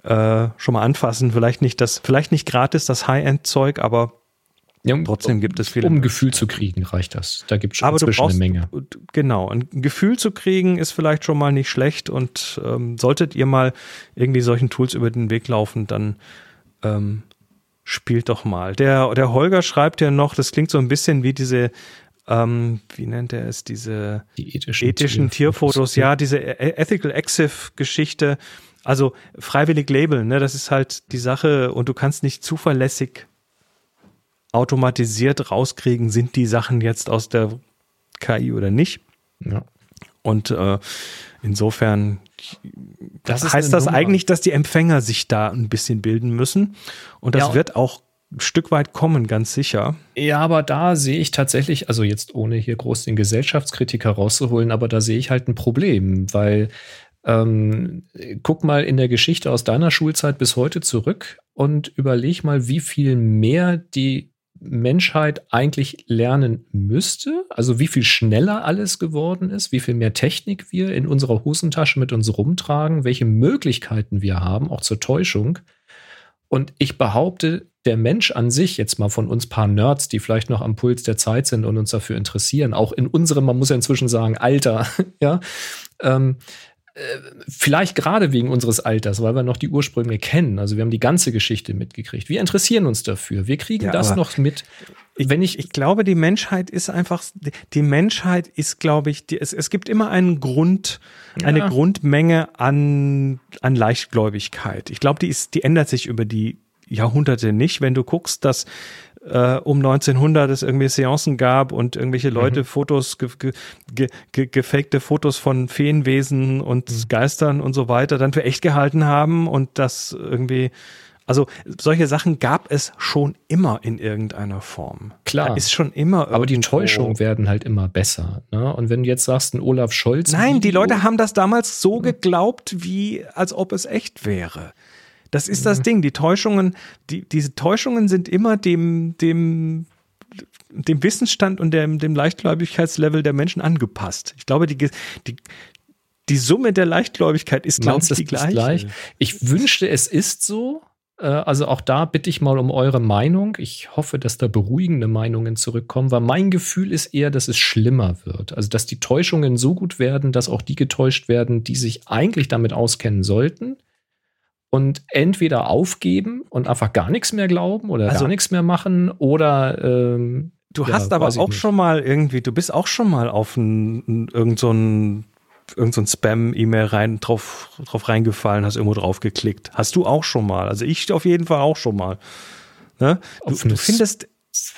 äh, schon mal anfassen. Vielleicht nicht das, vielleicht nicht gratis das High-End-Zeug, aber Ja, um, Trotzdem gibt es viele Um ein Gefühl zu kriegen, reicht das. Da gibt es schon aber du inzwischen brauchst, eine Menge. genau, ein Gefühl zu kriegen ist vielleicht schon mal nicht schlecht und ähm, solltet ihr mal irgendwie solchen Tools über den Weg laufen, dann ähm, spielt doch mal. Der, der Holger schreibt ja noch, das klingt so ein bisschen wie diese, ähm, wie nennt er es, diese Die ethischen, ethischen Tierfotos, ja, diese E- Ethical Exif Geschichte, also freiwillig labeln, ne, das ist halt die Sache und du kannst nicht zuverlässig automatisiert rauskriegen, sind die Sachen jetzt aus der KI oder nicht. Ja. Und äh, insofern Das heißt das Nummer. eigentlich, dass die Empfänger sich da ein bisschen bilden müssen. Und das Ja. wird auch ein Stück weit kommen, ganz sicher. Ja, aber da sehe ich tatsächlich, also jetzt ohne hier groß den Gesellschaftskritiker rauszuholen, aber da sehe ich halt ein Problem, weil ähm, guck mal in der Geschichte aus deiner Schulzeit bis heute zurück und überleg mal, wie viel mehr die Menschheit eigentlich lernen müsste, also wie viel schneller alles geworden ist, wie viel mehr Technik wir in unserer Hosentasche mit uns rumtragen, welche Möglichkeiten wir haben, auch zur Täuschung. Und ich behaupte, der Mensch an sich, jetzt mal von uns paar Nerds, die vielleicht noch am Puls der Zeit sind und uns dafür interessieren, auch in unserem, man muss ja inzwischen sagen, Alter, [laughs] ja, ähm, äh, vielleicht gerade wegen unseres Alters, weil wir noch die Ursprünge kennen. Also wir haben die ganze Geschichte mitgekriegt. Wir interessieren uns dafür. Wir kriegen Ja, das noch mit. wenn ich, Ich glaube, die Menschheit ist einfach, die Menschheit ist, glaube ich, die, es, es gibt immer einen Grund, eine Ja. Grundmenge an, an Leichtgläubigkeit. Ich glaube, die ist, die ändert sich über die Jahrhunderte nicht. Wenn du guckst, dass äh, um 1900 es irgendwie Seancen gab und irgendwelche Leute Fotos, ge, ge, ge, ge, gefakte Fotos von Feenwesen und Geistern und so weiter dann für echt gehalten haben und das irgendwie, also solche Sachen gab es schon immer in irgendeiner Form. Klar. Da ist schon immer aber die Täuschungen werden halt immer besser. Ne? Und wenn du jetzt sagst, ein Olaf Scholz. Nein, die Leute haben das damals so geglaubt, wie als ob es echt wäre. Das ist Mhm. das Ding. Die Täuschungen, die, diese Täuschungen sind immer dem, dem, dem Wissensstand und dem, dem Leichtgläubigkeitslevel der Menschen angepasst. Ich glaube, die, die, die Summe der Leichtgläubigkeit ist, glaube ich, die gleiche. gleich? Ich wünschte, es ist so. Äh, Also auch da bitte ich mal um eure Meinung. Ich hoffe, dass da beruhigende Meinungen zurückkommen, weil mein Gefühl ist eher, dass es schlimmer wird. Also dass die Täuschungen so gut werden, dass auch die getäuscht werden, die sich eigentlich damit auskennen sollten und entweder aufgeben und einfach gar nichts mehr glauben oder Also- gar nichts mehr machen oder ähm, Du ja, hast aber auch nicht. schon mal irgendwie, du bist auch schon mal auf ein, ein, irgend so ein, irgend so ein Spam-E-Mail rein, drauf, drauf reingefallen, hast irgendwo drauf geklickt. Hast du auch schon mal. Also ich auf jeden Fall auch schon mal. Ne? Du, du findest,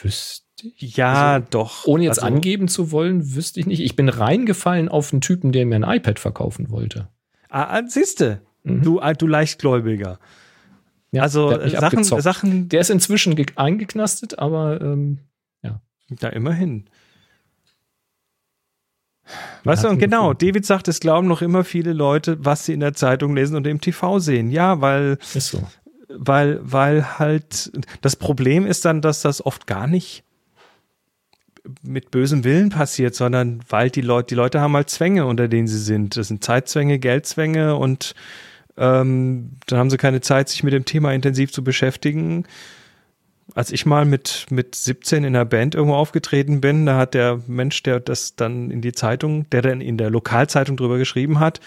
wüsste ich. ja, doch. Ohne jetzt also, angeben zu wollen, wüsste ich nicht. Ich bin reingefallen auf einen Typen, der mir ein iPad verkaufen wollte. Ah, ah, siehste, Mhm. du, ah, du Leichtgläubiger. Ja, also der hat mich Sachen, abgezockt. Sachen, Der ist inzwischen ge- eingeknastet, aber ähm, ja, immerhin. Weißt du, und genau, gefunden. David sagt, es glauben noch immer viele Leute, was sie in der Zeitung lesen und im TV sehen. Ja, weil, ist so. weil, weil halt, das Problem ist dann, dass das oft gar nicht mit bösem Willen passiert, sondern weil die Leute, die Leute haben halt Zwänge, unter denen sie sind. Das sind Zeitzwänge, Geldzwänge und ähm, dann haben sie keine Zeit, sich mit dem Thema intensiv zu beschäftigen. Als ich mal mit, mit 17 in einer Band irgendwo aufgetreten bin, da hat der Mensch, der das dann in die Zeitung, der dann in der Lokalzeitung drüber geschrieben hat,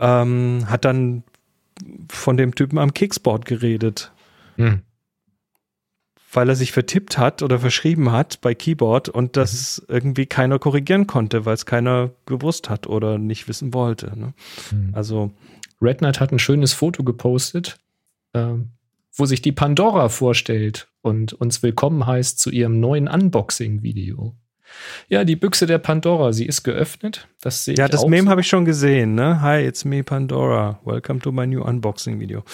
ähm, hat dann von dem Typen am Kicksport geredet Hm. weil er sich vertippt hat oder verschrieben hat bei Keyboard und das irgendwie keiner korrigieren konnte, weil es keiner gewusst hat oder nicht wissen wollte. Ne? Hm. Also, Red Knight hat ein schönes Foto gepostet, ähm, wo sich die Pandora vorstellt und uns willkommen heißt zu ihrem neuen Unboxing-Video. Ja, die Büchse der Pandora, sie ist geöffnet. Das sehe ja, das Meme so. habe ich schon gesehen, ne? Hi, it's me Pandora. Welcome to my new Unboxing Video.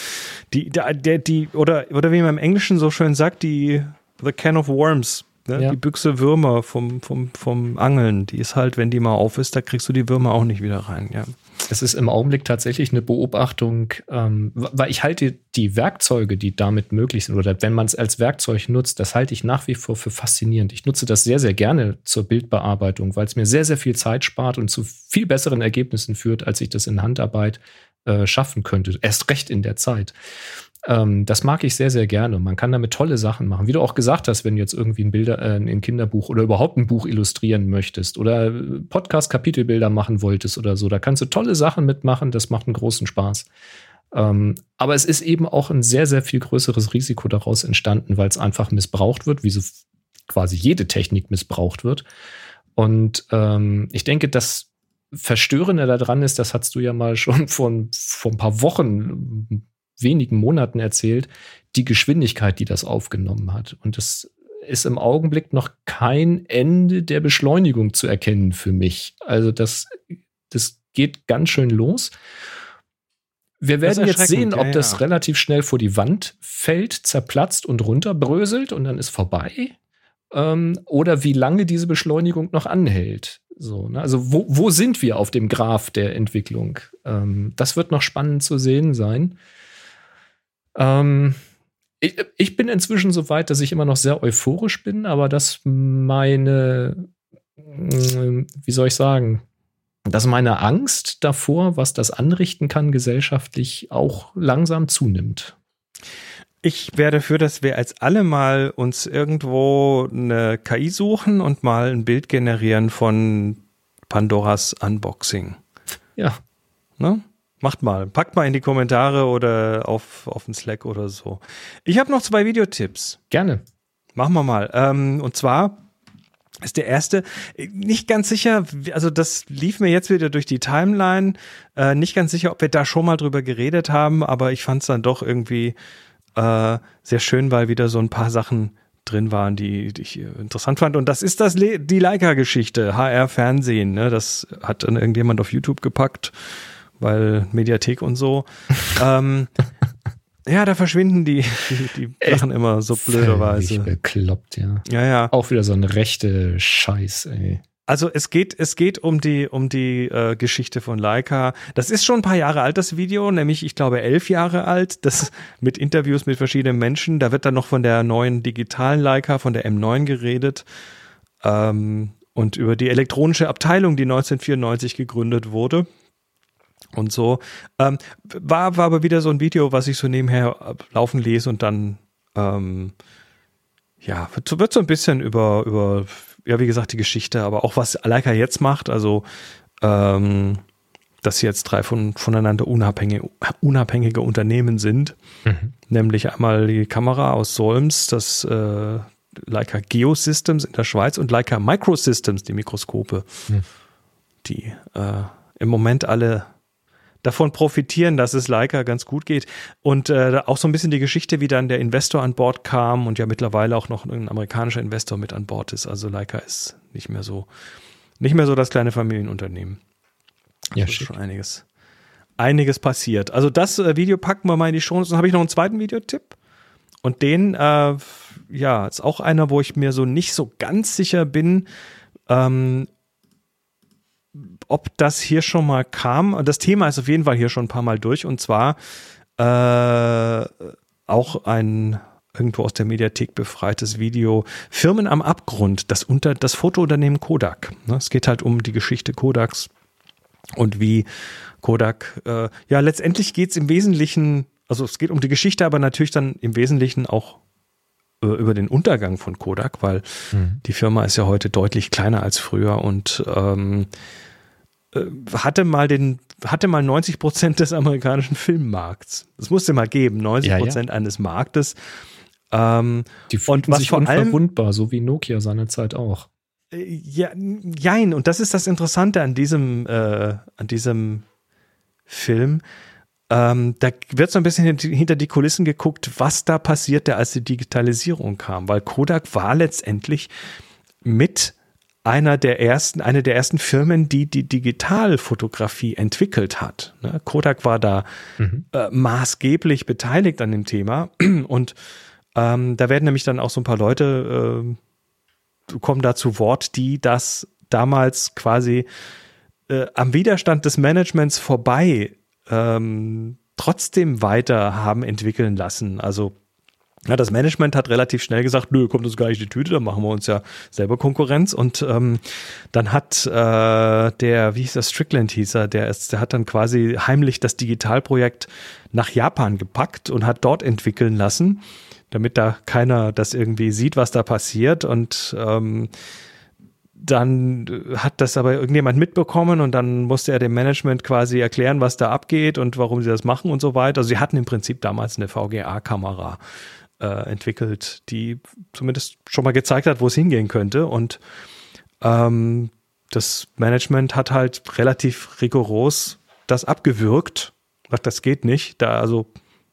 Die, der, der, die, oder, oder wie man im Englischen so schön sagt, die The Can of Worms, ne? Ja. die Büchse Würmer vom, vom, vom Angeln, die ist halt, wenn die mal auf ist, da kriegst du die Würmer auch nicht wieder rein, ja. Es ist im Augenblick tatsächlich eine Beobachtung, ähm, weil ich halte die Werkzeuge, die damit möglich sind, oder wenn man es als Werkzeug nutzt, das halte ich nach wie vor für faszinierend. Ich nutze das sehr, sehr gerne zur Bildbearbeitung, weil es mir sehr, sehr viel Zeit spart und zu viel besseren Ergebnissen führt, als ich das in Handarbeit äh, schaffen könnte. Erst recht in der Zeit. Ähm, das mag ich sehr, sehr gerne. Man kann damit tolle Sachen machen. Wie du auch gesagt hast, wenn du jetzt irgendwie ein Bilder, äh, ein Kinderbuch oder überhaupt ein Buch illustrieren möchtest oder äh, Podcast-Kapitelbilder machen wolltest oder so, da kannst du tolle Sachen mitmachen. Das macht einen großen Spaß. Ähm, aber es ist eben auch ein sehr, sehr viel größeres Risiko daraus entstanden, weil es einfach missbraucht wird, wie so quasi jede Technik missbraucht wird. Und ähm, ich denke, das Verstörende daran ist, das hast du ja mal schon [laughs] vor, vor ein paar Wochen, wenigen Monaten erzählt, die Geschwindigkeit, die das aufgenommen hat. Und es ist im Augenblick noch kein Ende der Beschleunigung zu erkennen für mich. Also das, das geht ganz schön los. Wir Das werden jetzt sehen, ob ja, das ja. relativ schnell vor die Wand fällt, zerplatzt und runterbröselt und dann ist vorbei. Ähm, oder wie lange diese Beschleunigung noch anhält. So, ne? Also wo, wo sind wir auf dem Graph der Entwicklung? Ähm, das wird noch spannend zu sehen sein. Ähm, ich, ich bin inzwischen so weit, dass ich immer noch sehr euphorisch bin, aber dass meine, mm, wie soll ich sagen, dass meine Angst davor, was das anrichten kann, gesellschaftlich auch langsam zunimmt. Ich wäre dafür, dass wir als alle mal uns irgendwo eine KI suchen und mal ein Bild generieren von Pandoras Unboxing. Ja, Ne? Macht mal. Packt mal in die Kommentare oder auf, auf den Slack oder so. Ich habe noch zwei Videotipps. gerne. Machen wir mal. Ähm, und zwar ist der erste äh, nicht ganz sicher, also das lief mir jetzt wieder durch die Timeline. Äh, nicht ganz sicher, ob wir da schon mal drüber geredet haben, aber ich fand es dann doch irgendwie äh, sehr schön, weil wieder so ein paar Sachen drin waren, die, die ich äh, interessant fand. Und das ist das Le die Leica-Geschichte, HR-Fernsehen. Ne? Das hat dann irgendjemand auf YouTube gepackt, weil Mediathek und so. [laughs] ähm, ja, da verschwinden die, die, die Sachen immer so blöderweise. bekloppt, ja. Ja, ja. Auch wieder so ein rechte Scheiß, ey. Also es geht, es geht um die, um die äh, Geschichte von Leica. Das ist schon ein paar Jahre alt, das Video, nämlich ich glaube elf Jahre alt. Das mit Interviews mit verschiedenen Menschen. Da wird dann noch von der neuen digitalen Leica, von der M9 geredet. Ähm, und über die elektronische Abteilung, die 1994 gegründet wurde. Und so. Ähm, war, war aber wieder so ein Video, was ich so nebenher laufen lese und dann ähm, ja, wird, so- wird so ein bisschen über, über, ja, wie gesagt, die Geschichte, aber auch was Leica jetzt macht, also ähm, dass sie jetzt drei von, voneinander unabhängige, unabhängige Unternehmen sind, Mhm. nämlich einmal die Kamera aus Solms, das äh, Leica Geosystems in der Schweiz und Leica Microsystems, die Mikroskope, Hm. die äh, im Moment alle davon profitieren, dass es Leica ganz gut geht. Und äh, auch so ein bisschen die Geschichte, wie dann der Investor an Bord kam und ja mittlerweile auch noch ein amerikanischer Investor mit an Bord ist. Also Leica ist nicht mehr so, nicht mehr so das kleine Familienunternehmen. Ja, schick. schon einiges. einiges passiert. Also das äh, Video packen wir mal in die Show. Dann habe ich noch einen zweiten Videotipp. Und den, äh, ja, ist auch einer, wo ich mir so nicht so ganz sicher bin, ähm, ob das hier schon mal kam. Das Thema ist auf jeden Fall hier schon ein paar Mal durch. Und zwar äh, auch ein irgendwo aus der Mediathek befreites Video. Firmen am Abgrund, das unter das Fotounternehmen Kodak. Ne, es geht halt um die Geschichte Kodaks und wie Kodak, äh, ja, letztendlich geht es im Wesentlichen, also es geht um die Geschichte, aber natürlich dann im Wesentlichen auch äh, über den Untergang von Kodak, weil mhm. die Firma ist ja heute deutlich kleiner als früher und ähm, äh, hatte mal den hatte mal 90 Prozent des amerikanischen Filmmarkts. Das musste mal geben, 90 Prozent ja, ja. eines Marktes. Ähm, die und was sich vor unverwundbar, allem, so wie Nokia seinerzeit auch. Äh, ja, jein. Und das ist das Interessante an diesem, äh, an diesem Film. Ähm, da wird so ein bisschen hinter die Kulissen geguckt, was da passierte, als die Digitalisierung kam, weil Kodak war letztendlich mit einer der ersten, eine der ersten Firmen, die die Digitalfotografie entwickelt hat. Ne? Kodak war da mhm. äh, maßgeblich beteiligt an dem Thema [clears throat] und ähm, da werden nämlich dann auch so ein paar Leute äh, kommen da zu Wort, die das damals quasi äh, am Widerstand des Managements vorbei ähm, trotzdem weiter haben entwickeln lassen. Also ja, das Management hat relativ schnell gesagt, nö, kommt uns gar nicht die Tüte, dann machen wir uns ja selber Konkurrenz. Und ähm, dann hat äh, der, wie hieß das, Strickland hieß er, der, ist, der hat dann quasi heimlich das Digitalprojekt nach Japan gepackt und hat dort entwickeln lassen, damit da keiner das irgendwie sieht, was da passiert. Und ähm, dann hat das aber irgendjemand mitbekommen und dann musste er dem Management quasi erklären, was da abgeht und warum sie das machen und so weiter. Also sie hatten im Prinzip damals eine VGA-Kamera äh, entwickelt, die zumindest schon mal gezeigt hat, wo es hingehen könnte. Und ähm, das Management hat halt relativ rigoros das abgewürgt. Sagt, das geht nicht. Da also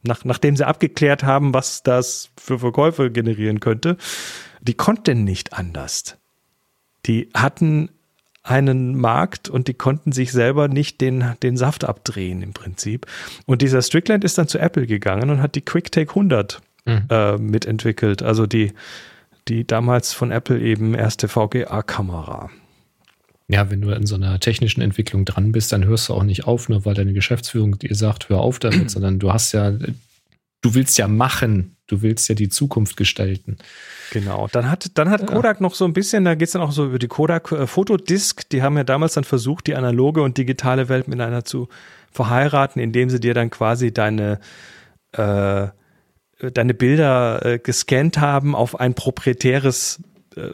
nach, nachdem sie abgeklärt haben, was das für Verkäufe generieren könnte, die konnten nicht anders. Die hatten einen Markt und die konnten sich selber nicht den, den Saft abdrehen im Prinzip. Und dieser Strickland ist dann zu Apple gegangen und hat die QuickTake 100 mhm. äh, mitentwickelt. Also die, die damals von Apple eben erste VGA-Kamera. Ja, wenn du in so einer technischen Entwicklung dran bist, dann hörst du auch nicht auf, nur weil deine Geschäftsführung dir sagt, hör auf damit, [clears throat] sondern du hast ja, du willst ja machen, du willst ja die Zukunft gestalten. Genau, dann hat, dann hat Kodak noch so ein bisschen, da geht es dann auch so über die Kodak äh, Fotodisk, die haben ja damals dann versucht, die analoge und digitale Welt miteinander zu verheiraten, indem sie dir dann quasi deine äh, deine Bilder äh, gescannt haben auf ein proprietäres äh,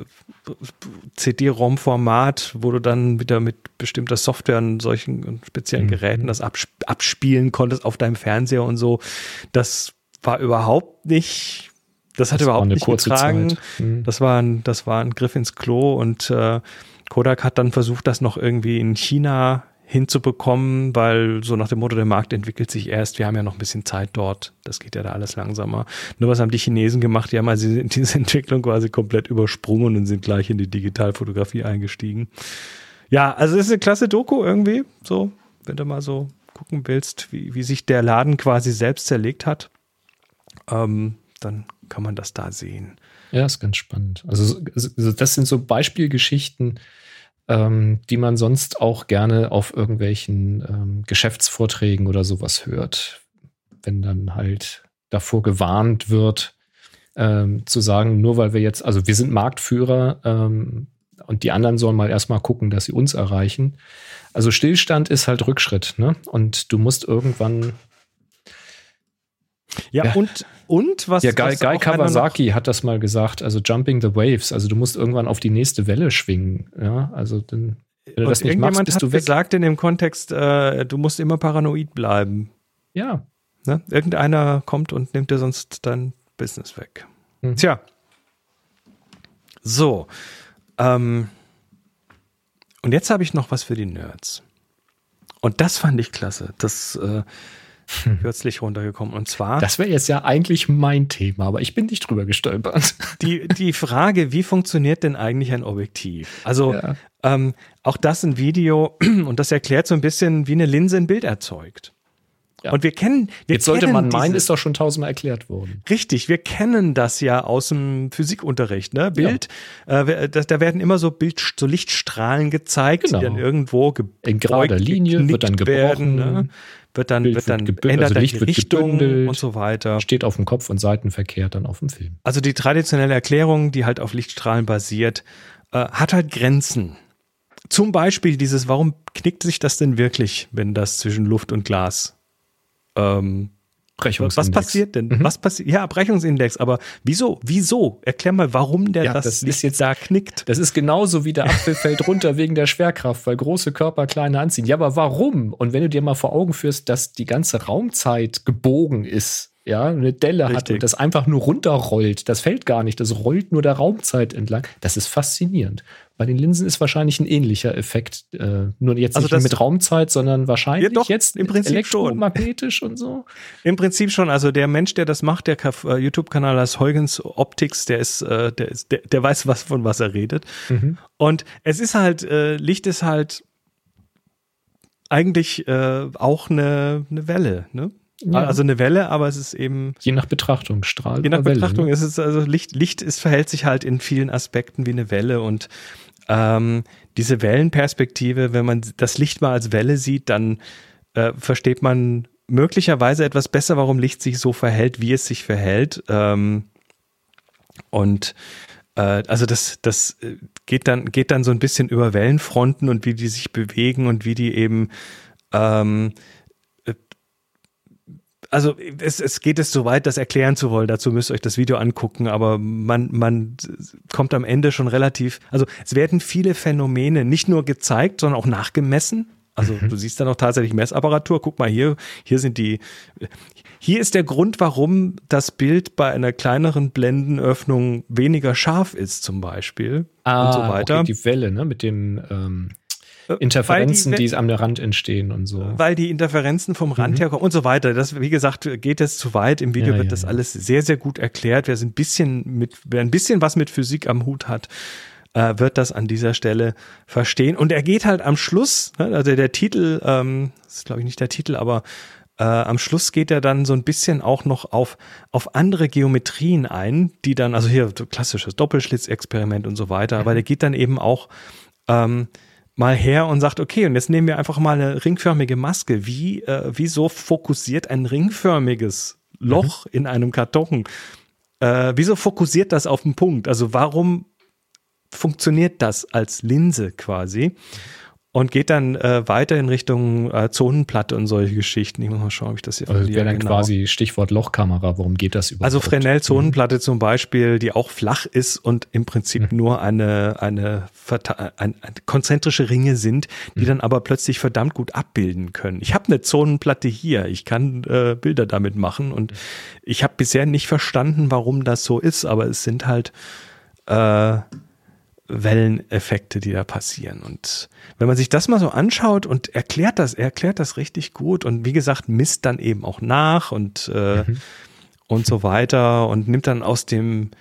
CD-ROM Format, wo du dann wieder mit bestimmter Software und solchen speziellen mhm. Geräten das absp abspielen konntest auf deinem Fernseher und so. Das war überhaupt nicht das hat das überhaupt nicht getragen. Mhm. Das war ein das war ein Griff ins Klo und äh, Kodak hat dann versucht, das noch irgendwie in China hinzubekommen, weil so nach dem Motto, der Markt entwickelt sich erst, wir haben ja noch ein bisschen Zeit dort, das geht ja da alles langsamer. Nur was haben die Chinesen gemacht? Die haben also [laughs] diese Entwicklung quasi komplett übersprungen und sind gleich in die Digitalfotografie eingestiegen. Ja, also es ist eine klasse Doku irgendwie, so, wenn du mal so gucken willst, wie, wie sich der Laden quasi selbst zerlegt hat, ähm, dann kann man das da sehen. Ja, ist ganz spannend. Also, also das sind so Beispielgeschichten, ähm, die man sonst auch gerne auf irgendwelchen ähm, Geschäftsvorträgen oder sowas hört. Wenn dann halt davor gewarnt wird, ähm, zu sagen, nur weil wir jetzt, also wir sind Marktführer ähm, und die anderen sollen mal erstmal gucken, dass sie uns erreichen. Also Stillstand ist halt Rückschritt, ne? Und du musst irgendwann ja, ja, und, und was. Ja, Guy, Guy Kawasaki hat das mal gesagt, also Jumping the Waves, also du musst irgendwann auf die nächste Welle schwingen. Ja, also dann. Wenn du das nicht machst, bist hat du weg. gesagt in dem Kontext, äh, du musst immer paranoid bleiben. Ja. Ne? Irgendeiner kommt und nimmt dir sonst dein Business weg. Hm. Tja. So. Ähm, und jetzt habe ich noch was für die Nerds. Und das fand ich klasse. Das äh, kürzlich runtergekommen. Und zwar. Das wäre jetzt ja eigentlich mein Thema, aber ich bin nicht drüber gestolpert. Die, die Frage, wie funktioniert denn eigentlich ein Objektiv? Also ja. ähm, auch das ein Video [clears throat] und das erklärt so ein bisschen, wie eine Linse ein Bild erzeugt. Ja. Und wir kennen, wir Jetzt sollte kennen man meinen, ist doch schon tausendmal erklärt worden. Richtig, wir kennen das ja aus dem Physikunterricht, ne? Bild, äh, wer- da, da werden immer so Bild, so Lichtstrahlen gezeigt, Genau. die dann irgendwo ge In gerader Linie wird dann geknickt werden, gebrochen. ne? Wird dann, Bild wird dann ändert also dann die Richtung und so weiter. Steht auf dem Kopf und seitenverkehrt dann auf dem Film. Also die traditionelle Erklärung, die halt auf Lichtstrahlen basiert, äh, hat halt Grenzen. Zum Beispiel dieses, warum knickt sich das denn wirklich, wenn das zwischen Luft und Glas ähm, Brechungsindex. Was passiert denn? Mhm. Was passiert? Ja, Brechungsindex, aber wieso? Wieso? Erklär mal, warum der Ja, das, das ist jetzt- da knickt. Das ist genauso wie der Apfel [laughs] fällt runter wegen der Schwerkraft, weil große Körper kleine anziehen. Ja, aber warum? Und wenn du dir mal vor Augen führst, dass die ganze Raumzeit gebogen ist, ja, eine Delle hat Richtig. und das einfach nur runterrollt, das fällt gar nicht, das rollt nur der Raumzeit entlang. Das ist faszinierend. Bei den Linsen ist wahrscheinlich ein ähnlicher Effekt, äh, nur jetzt Also nicht mit Raumzeit, sondern wahrscheinlich Ja, doch, jetzt im Prinzip elektromagnetisch und so. Im Prinzip schon. Also der Mensch, der das macht, der äh, YouTube-Kanal als Huygens Optics, der ist, äh, der ist, der, der weiß was von was er redet. Mhm. Und es ist halt, äh, Licht ist halt eigentlich auch eine, eine Welle, ne? Ja. Also eine Welle, aber es ist eben Je nach Betrachtung, Strahl Je nach Welle, Betrachtung ne? ist es also Licht, Licht ist, verhält sich halt in vielen Aspekten wie eine Welle und ähm, diese Wellenperspektive, wenn man das Licht mal als Welle sieht, dann äh, versteht man möglicherweise etwas besser, warum Licht sich so verhält, wie es sich verhält. Ähm, und äh, also das, das äh, geht dann, geht dann so ein bisschen über Wellenfronten und wie die sich bewegen und wie die eben ähm, also es, es geht es so weit, das erklären zu wollen. Dazu müsst ihr euch das Video angucken, aber man, man kommt am Ende schon relativ, also es werden viele Phänomene nicht nur gezeigt, sondern auch nachgemessen. Also du siehst dann auch tatsächlich Messapparatur. Guck mal hier, hier sind die, hier ist der Grund, warum das Bild bei einer kleineren Blendenöffnung weniger scharf ist zum Beispiel und so weiter. Ah, Okay, die Welle, ne, mit den ähm, Äh, Interferenzen, weil die, die, am Rand entstehen und so. weil die Interferenzen vom Rand herkommen und so weiter. Das, wie gesagt, geht jetzt zu weit. Im Video Mhm. Ja, wird ja, das ja. alles sehr, sehr gut erklärt. Wer ein bisschen mit, wer ein bisschen was mit Physik am Hut hat, äh, wird das an dieser Stelle verstehen. Und er geht halt am Schluss, ne, also der Titel, ähm, das ist glaube ich nicht der Titel, aber äh, am Schluss geht er dann so ein bisschen auch noch auf, auf andere Geometrien ein, die dann, also hier klassisches Doppelschlitzexperiment und so weiter, Mhm. aber der geht dann eben auch ähm, mal her und sagt, okay, und jetzt nehmen wir einfach mal eine ringförmige Maske. Wie, äh, wieso fokussiert ein ringförmiges Loch in einem Karton? Äh, wieso fokussiert das auf den Punkt? Also warum funktioniert das als Linse quasi? Und geht dann äh, weiter in Richtung äh, Zonenplatte und solche Geschichten. Ich muss mal schauen, ob ich das hier Also wäre dann Genau. quasi Stichwort Lochkamera. Worum geht das überhaupt? Also Fresnel-Zonenplatte zum Beispiel, die auch flach ist und im Prinzip nur eine, eine, ein, ein, konzentrische Ringe sind, die dann aber plötzlich verdammt gut abbilden können. Ich habe eine Zonenplatte hier, ich kann äh, Bilder damit machen und ich habe bisher nicht verstanden, warum das so ist, aber es sind halt äh, Welleneffekte, die da passieren. Und wenn man sich das mal so anschaut und erklärt das, er erklärt das richtig gut und wie gesagt, misst dann eben auch nach und, äh, und so weiter und nimmt dann aus dem,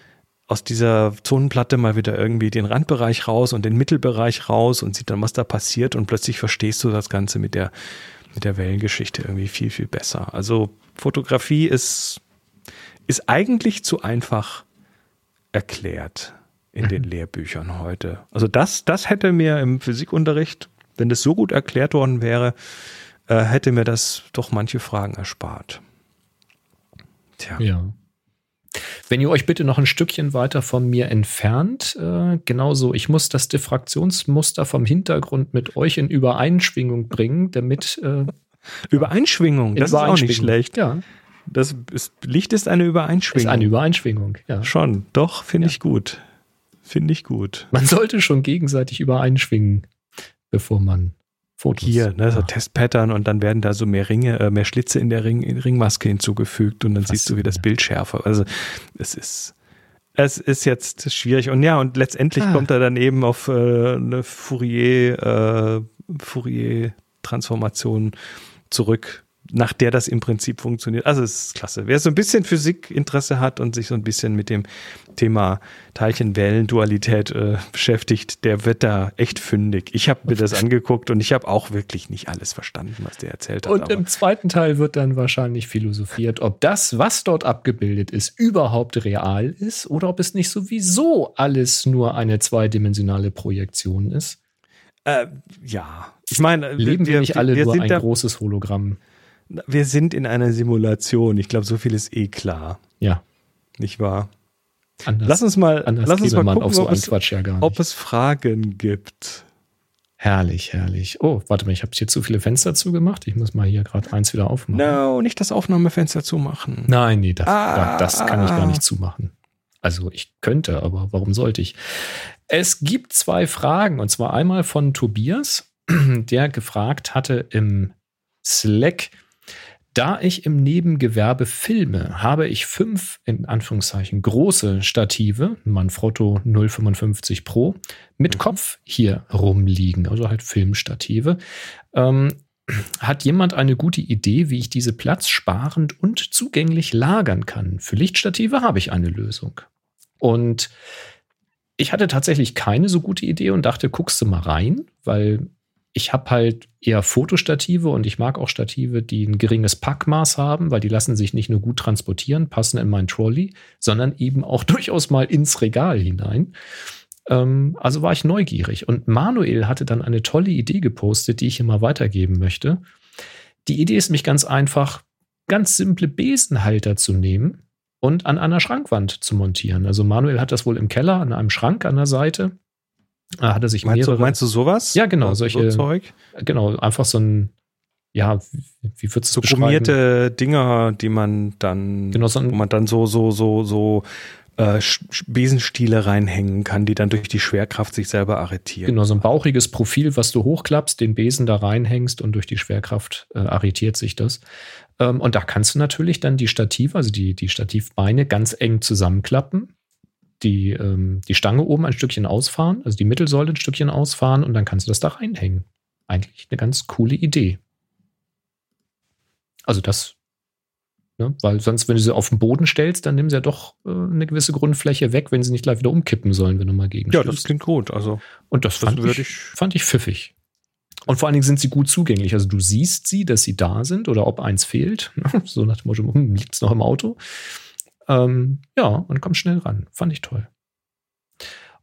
aus dieser Zonenplatte mal wieder irgendwie den Randbereich raus und den Mittelbereich raus und sieht dann, was da passiert und plötzlich verstehst du das Ganze mit der, mit der Wellengeschichte irgendwie viel, viel besser. Also Fotografie ist, ist eigentlich zu einfach erklärt in den Lehrbüchern heute. Also das, das hätte mir im Physikunterricht, wenn das so gut erklärt worden wäre, äh, hätte mir das doch manche Fragen erspart. Tja. Ja. Wenn ihr euch bitte noch ein Stückchen weiter von mir entfernt, äh, genauso, ich muss das Diffraktionsmuster vom Hintergrund mit euch in Übereinschwingung bringen, damit äh, Übereinschwingung, das ist auch nicht Übereinschwingung. schlecht. Ja, Das ist, Licht ist eine ist Übereinschwingung. eine Übereinschwingung. Ja. Schon, doch, finde Ja. ich gut. Finde ich gut. Man sollte schon gegenseitig übereinschwingen, bevor man Fotos. Hier, ne, so. Testpattern und dann werden da so mehr Ringe, äh, mehr Schlitze in der Ring, in Ringmaske hinzugefügt und dann siehst du, wie das Bild schärfer. Also es ist, es ist jetzt schwierig. Und ja, und letztendlich Ah. kommt er dann eben auf äh, eine Fourier, äh, Fourier-Transformation zurück, nach der das im Prinzip funktioniert. Also es ist klasse. Wer so ein bisschen Physikinteresse hat und sich so ein bisschen mit dem Thema Teilchenwellen-Dualität äh, beschäftigt, der wird da echt fündig. Ich habe mir das [laughs] angeguckt und ich habe auch wirklich nicht alles verstanden, was der erzählt hat. Und im zweiten Teil wird dann wahrscheinlich philosophiert, ob das, was dort abgebildet ist, überhaupt real ist oder ob es nicht sowieso alles nur eine zweidimensionale Projektion ist. Äh, ja, ich meine, leben wir, wir nicht alle wir nur ein großes Hologramm? Wir sind in einer Simulation. Ich glaube, so viel ist eh klar. Ja. Nicht wahr? Anders, lass uns mal, lass uns mal gucken, so ob, es, ja ob es Fragen gibt. Herrlich, herrlich. Oh, warte mal, ich habe hier zu viele Fenster zugemacht. Ich muss mal hier gerade eins wieder aufmachen. No, nicht das Aufnahmefenster zumachen. Nein, nee, das, ah, das kann ich gar nicht zumachen. Also ich könnte, aber warum sollte ich? Es gibt zwei Fragen, und zwar einmal von Tobias, [clears throat] der gefragt hatte im Slack, da ich im Nebengewerbe filme, habe ich fünf, in Anführungszeichen, große Stative, Manfrotto 055 Pro, mit mhm. Kopf hier rumliegen, also halt Filmstative. Ähm, hat jemand eine gute Idee, wie ich diese platzsparend und zugänglich lagern kann? Für Lichtstative habe ich eine Lösung. Und ich hatte tatsächlich keine so gute Idee und dachte, guckst du mal rein, weil ich habe halt eher Fotostative und ich mag auch Stative, die ein geringes Packmaß haben, weil die lassen sich nicht nur gut transportieren, passen in mein Trolley, sondern eben auch [laughs] durchaus mal ins Regal hinein. Ähm, also war ich neugierig und Manuel hatte dann eine tolle Idee gepostet, die ich immer weitergeben möchte. Die Idee ist mich ganz einfach, ganz simple Besenhalter zu nehmen und an einer Schrankwand zu montieren. Also Manuel hat das wohl im Keller an einem Schrank an der Seite hat er sich meinst mehrere. Du, meinst du sowas? Ja, genau, solche. So Zeug? Genau, einfach so ein, ja, wie würdest du so gummierte Dinger, die man dann, genau, so ein, wo man dann so, so, so, so äh, Besenstiele reinhängen kann, die dann durch die Schwerkraft sich selber arretieren. Genau, so ein bauchiges Profil, was du hochklappst, den Besen da reinhängst und durch die Schwerkraft äh, arretiert sich das. Ähm, und da kannst du natürlich dann die Stative, also die, die Stativbeine ganz eng zusammenklappen die, ähm, die Stange oben ein Stückchen ausfahren, also die Mittelsäule ein Stückchen ausfahren und dann kannst du das da reinhängen. Eigentlich eine ganz coole Idee. Also das, ne, weil sonst, wenn du sie auf den Boden stellst, dann nimm sie ja doch äh, eine gewisse Grundfläche weg, wenn sie nicht gleich wieder umkippen sollen, wenn du mal gegen Ja, das klingt gut. Also, und das, das fand, ich, ich, fand ich pfiffig. Und vor allen Dingen sind sie gut zugänglich. Also du siehst sie, dass sie da sind oder ob eins fehlt. [laughs] so nach dem Motto, hm, liegt es noch im Auto. Ähm, ja, und komm schnell ran. Fand ich toll.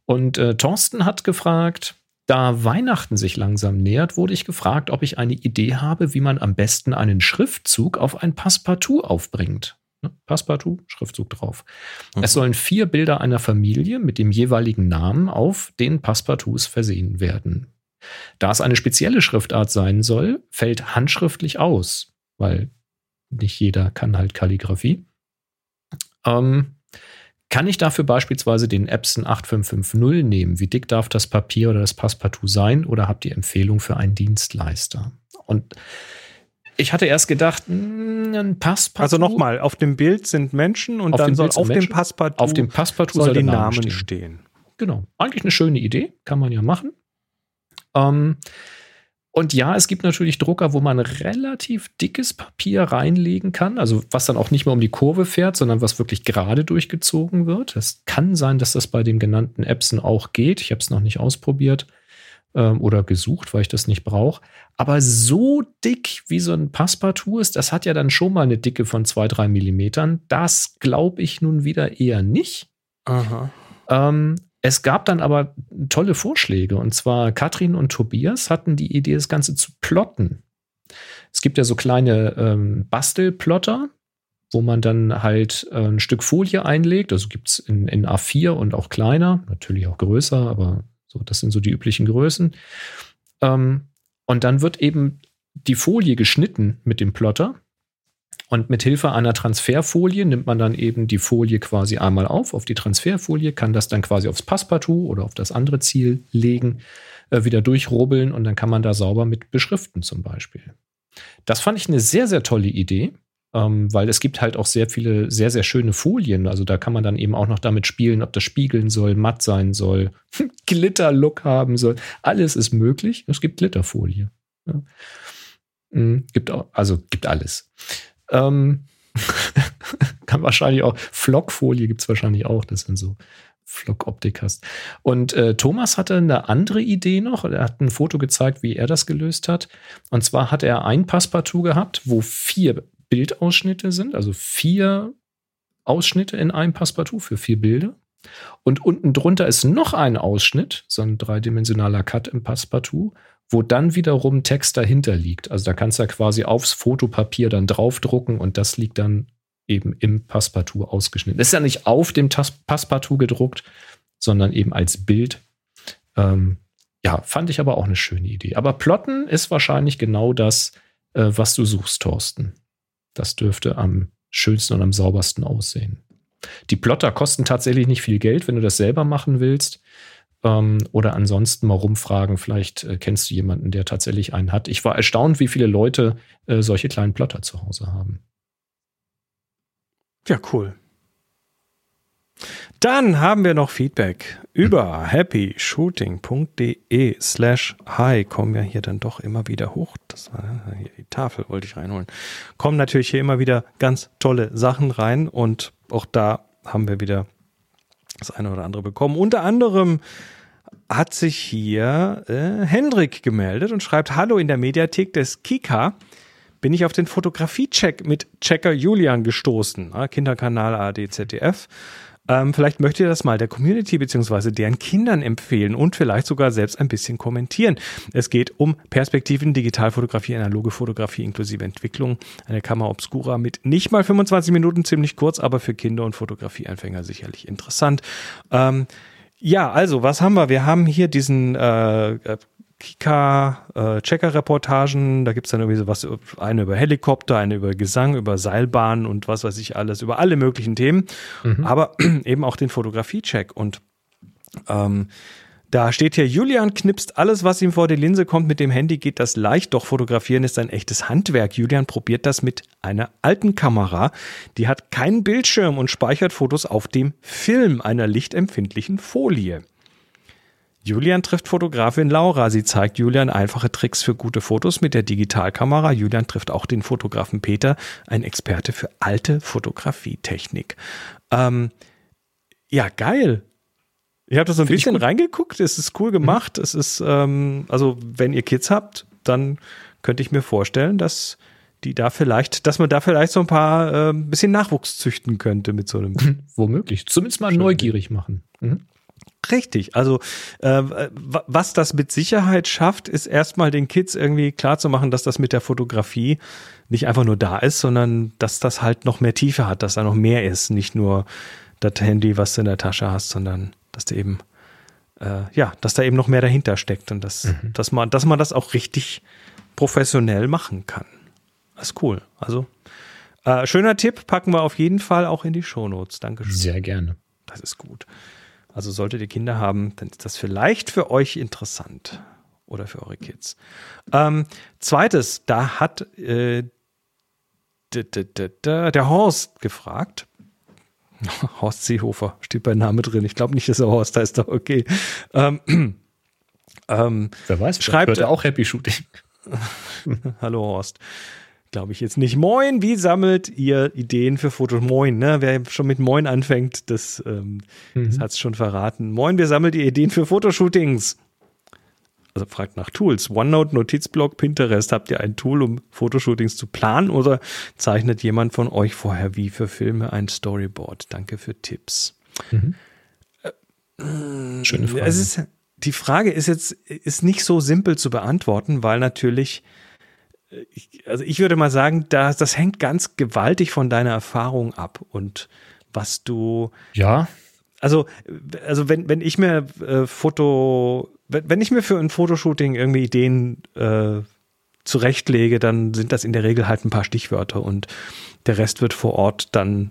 Und äh, Thorsten hat gefragt, da Weihnachten sich langsam nähert, wurde ich gefragt, ob ich eine Idee habe, wie man am besten einen Schriftzug auf ein Passepartout aufbringt. Ne? Passepartout, Schriftzug drauf. Mhm. Es sollen vier Bilder einer Familie mit dem jeweiligen Namen auf den Passepartouts versehen werden. Da es eine spezielle Schriftart sein soll, fällt handschriftlich aus, weil nicht jeder kann halt Kalligrafie. Ähm, kann ich dafür beispielsweise den Epson 8550 nehmen? Wie dick darf das Papier oder das Passepartout sein? Oder habt ihr Empfehlung für einen Dienstleister? Und ich hatte erst gedacht, hm, ein Passepartout. Also nochmal, auf dem Bild sind Menschen und dann soll auf dem Passepartout, auf dem Passepartout soll, die Namen stehen. stehen. Genau. Eigentlich eine schöne Idee, kann man ja machen. Ähm, und ja, es gibt natürlich Drucker, wo man relativ dickes Papier reinlegen kann, also was dann auch nicht mehr um die Kurve fährt, sondern was wirklich gerade durchgezogen wird. Es kann sein, dass das bei den genannten Epson auch geht. Ich habe es noch nicht ausprobiert ähm, oder gesucht, weil ich das nicht brauche. Aber so dick wie so ein Passepartout ist, das hat ja dann schon mal eine Dicke von zwei, drei Millimetern. Das glaube ich nun wieder eher nicht. Aha. Ähm, es gab dann aber tolle Vorschläge. Und zwar Katrin und Tobias hatten die Idee, das Ganze zu plotten. Es gibt ja so kleine ähm, Bastelplotter, wo man dann halt äh, ein Stück Folie einlegt. Also gibt es in, in A4 und auch kleiner, natürlich auch größer, aber so, das sind so die üblichen Größen. Ähm, und dann wird eben die Folie geschnitten mit dem Plotter und mit Hilfe einer Transferfolie nimmt man dann eben die Folie quasi einmal auf, auf die Transferfolie, kann das dann quasi aufs Passpartout oder auf das andere Ziel legen, äh, wieder durchrubbeln und dann kann man da sauber mit beschriften zum Beispiel. Das fand ich eine sehr, sehr tolle Idee, ähm, weil es gibt halt auch sehr viele sehr, sehr schöne Folien. Also da kann man dann eben auch noch damit spielen, ob das spiegeln soll, matt sein soll, [laughs] Glitterlook haben soll. Alles ist möglich. Es gibt Glitterfolie. Ja. Mhm, gibt auch, also gibt alles. Ähm, [laughs] kann wahrscheinlich auch, Flockfolie gibt es wahrscheinlich auch, das sind so Flock-Optik hast. Und äh, Thomas hatte eine andere Idee noch. Er hat ein Foto gezeigt, wie er das gelöst hat. Und zwar hat er ein Passepartout gehabt, wo vier Bildausschnitte sind, also vier Ausschnitte in einem Passepartout für vier Bilder. Und unten drunter ist noch ein Ausschnitt, so ein dreidimensionaler Cut im Passepartout, wo dann wiederum Text dahinter liegt. Also da kannst du ja quasi aufs Fotopapier dann draufdrucken und das liegt dann eben im Passepartout ausgeschnitten. Das ist ja nicht auf dem Passepartout gedruckt, sondern eben als Bild. Ähm, ja, fand ich aber auch eine schöne Idee. Aber Plotten ist wahrscheinlich genau das, äh, was du suchst, Thorsten. Das dürfte am schönsten und am saubersten aussehen. Die Plotter kosten tatsächlich nicht viel Geld, wenn du das selber machen willst. Ähm, oder ansonsten mal rumfragen, vielleicht äh, kennst du jemanden, der tatsächlich einen hat. Ich war erstaunt, wie viele Leute äh, solche kleinen Plotter zu Hause haben. Ja, cool. Dann haben wir noch Feedback über happyshooting.de slash hi. Kommen wir hier dann doch immer wieder hoch. Das war hier die Tafel, wollte ich reinholen. Kommen natürlich hier immer wieder ganz tolle Sachen rein und auch da haben wir wieder das eine oder andere bekommen. Unter anderem hat sich hier äh, Hendrik gemeldet und schreibt Hallo in der Mediathek des Kika bin ich auf den Fotografie-Check mit Checker Julian gestoßen. Kinderkanal ARD ZDF. Ähm, vielleicht möchtet ihr das mal der Community bzw. deren Kindern empfehlen und vielleicht sogar selbst ein bisschen kommentieren. Es geht um Perspektiven, Digitalfotografie, analoge Fotografie inklusive Entwicklung. Eine Kamera Obscura mit nicht mal 25 Minuten, ziemlich kurz, aber für Kinder und Fotografieanfänger sicherlich interessant. Ähm, ja, also was haben wir? Wir haben hier diesen äh, äh Kika, äh, Checker-Reportagen, da gibt's dann irgendwie so was, eine über Helikopter, eine über Gesang, über Seilbahnen und was weiß ich alles, über alle möglichen Themen, mhm. aber [clears throat] eben auch den Fotografie-Check und ähm, da steht hier, Julian knipst alles, was ihm vor die Linse kommt. Mit dem Handy geht das leicht, doch fotografieren ist ein echtes Handwerk. Julian probiert das mit einer alten Kamera. Die hat keinen Bildschirm und speichert Fotos auf dem Film einer lichtempfindlichen Folie. Julian trifft Fotografin Laura. Sie zeigt Julian einfache Tricks für gute Fotos mit der Digitalkamera. Julian trifft auch den Fotografen Peter, ein Experte für alte Fotografietechnik. Ähm, ja, geil. Ich habe da so ein Find bisschen reingeguckt. Es ist cool gemacht. Mhm. Es ist, ähm, also wenn ihr Kids habt, dann könnte ich mir vorstellen, dass die da vielleicht, dass man da vielleicht so ein paar äh, bisschen Nachwuchs züchten könnte mit so einem. [laughs] Womöglich. Zumindest mal neugierig machen. Mhm. Richtig. Also äh, was das mit Sicherheit schafft, ist erstmal den Kids irgendwie klarzumachen, dass das mit der Fotografie nicht einfach nur da ist, sondern dass das halt noch mehr Tiefe hat, dass da noch mehr ist. Nicht nur das Handy, was du in der Tasche hast, sondern dass du eben, äh, ja, dass da eben noch mehr dahinter steckt und dass, mhm. dass, man, dass man das auch richtig professionell machen kann. Das ist cool. Also äh, schöner Tipp, packen wir auf jeden Fall auch in die Shownotes. Dankeschön. Sehr gerne. Das ist gut. Also solltet ihr Kinder haben, dann ist das vielleicht für euch interessant oder für eure Kids. Ähm, zweites, da hat äh, der Horst gefragt. [laughs] Horst Seehofer steht bei Name drin. Ich glaube nicht, dass er Horst heißt, aber okay. Ähm, [clears throat] ähm, Wer weiß, schreibt er auch Happy Shooting. [laughs] Hallo Horst glaube ich jetzt nicht. Moin, wie sammelt ihr Ideen für Fotos? Moin, ne? Wer schon mit Moin anfängt, das, ähm, mhm. das hat es schon verraten. Moin, wir sammelt ihr Ideen für Fotoshootings? Also fragt nach Tools. OneNote, Notizblock, Pinterest. Habt ihr ein Tool, um Fotoshootings zu planen oder zeichnet jemand von euch vorher wie für Filme ein Storyboard? Danke für Tipps. Mhm. Äh, Schöne Frage. Ist, die Frage ist jetzt ist nicht so simpel zu beantworten, weil natürlich ich, also ich würde mal sagen, das, das hängt ganz gewaltig von deiner Erfahrung ab und was du. Ja. Also, also wenn, wenn ich mir äh, Foto, wenn, wenn ich mir für ein Fotoshooting irgendwie Ideen äh, zurechtlege, dann sind das in der Regel halt ein paar Stichwörter und der Rest wird vor Ort dann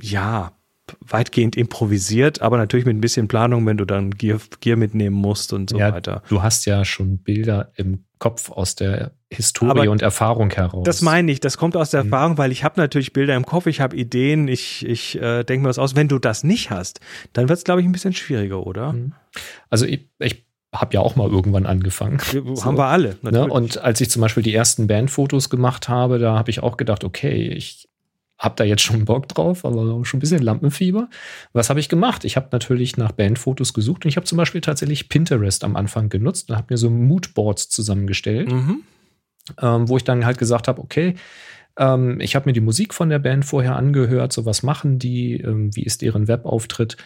ja weitgehend improvisiert, aber natürlich mit ein bisschen Planung, wenn du dann Gear, Gear mitnehmen musst und so ja, weiter. Du hast ja schon Bilder im Kopf aus der Historie aber und Erfahrung heraus. Das meine ich, das kommt aus der mhm. Erfahrung, weil ich habe natürlich Bilder im Kopf, ich habe Ideen, ich, ich äh, denke mir was aus. Wenn du das nicht hast, dann wird es, glaube ich, ein bisschen schwieriger, oder? Mhm. Also ich, ich habe ja auch mal irgendwann angefangen. [laughs] So. Haben wir alle. Ne? Und als ich zum Beispiel die ersten Bandfotos gemacht habe, da habe ich auch gedacht, okay, ich habe da jetzt schon Bock drauf, aber schon ein bisschen Lampenfieber. Was habe ich gemacht? Ich habe natürlich nach Bandfotos gesucht und ich habe zum Beispiel tatsächlich Pinterest am Anfang genutzt und habe mir so Moodboards zusammengestellt, mhm. ähm, wo ich dann halt gesagt habe, okay, ähm, ich habe mir die Musik von der Band vorher angehört, so was machen die, ähm, wie ist deren Webauftritt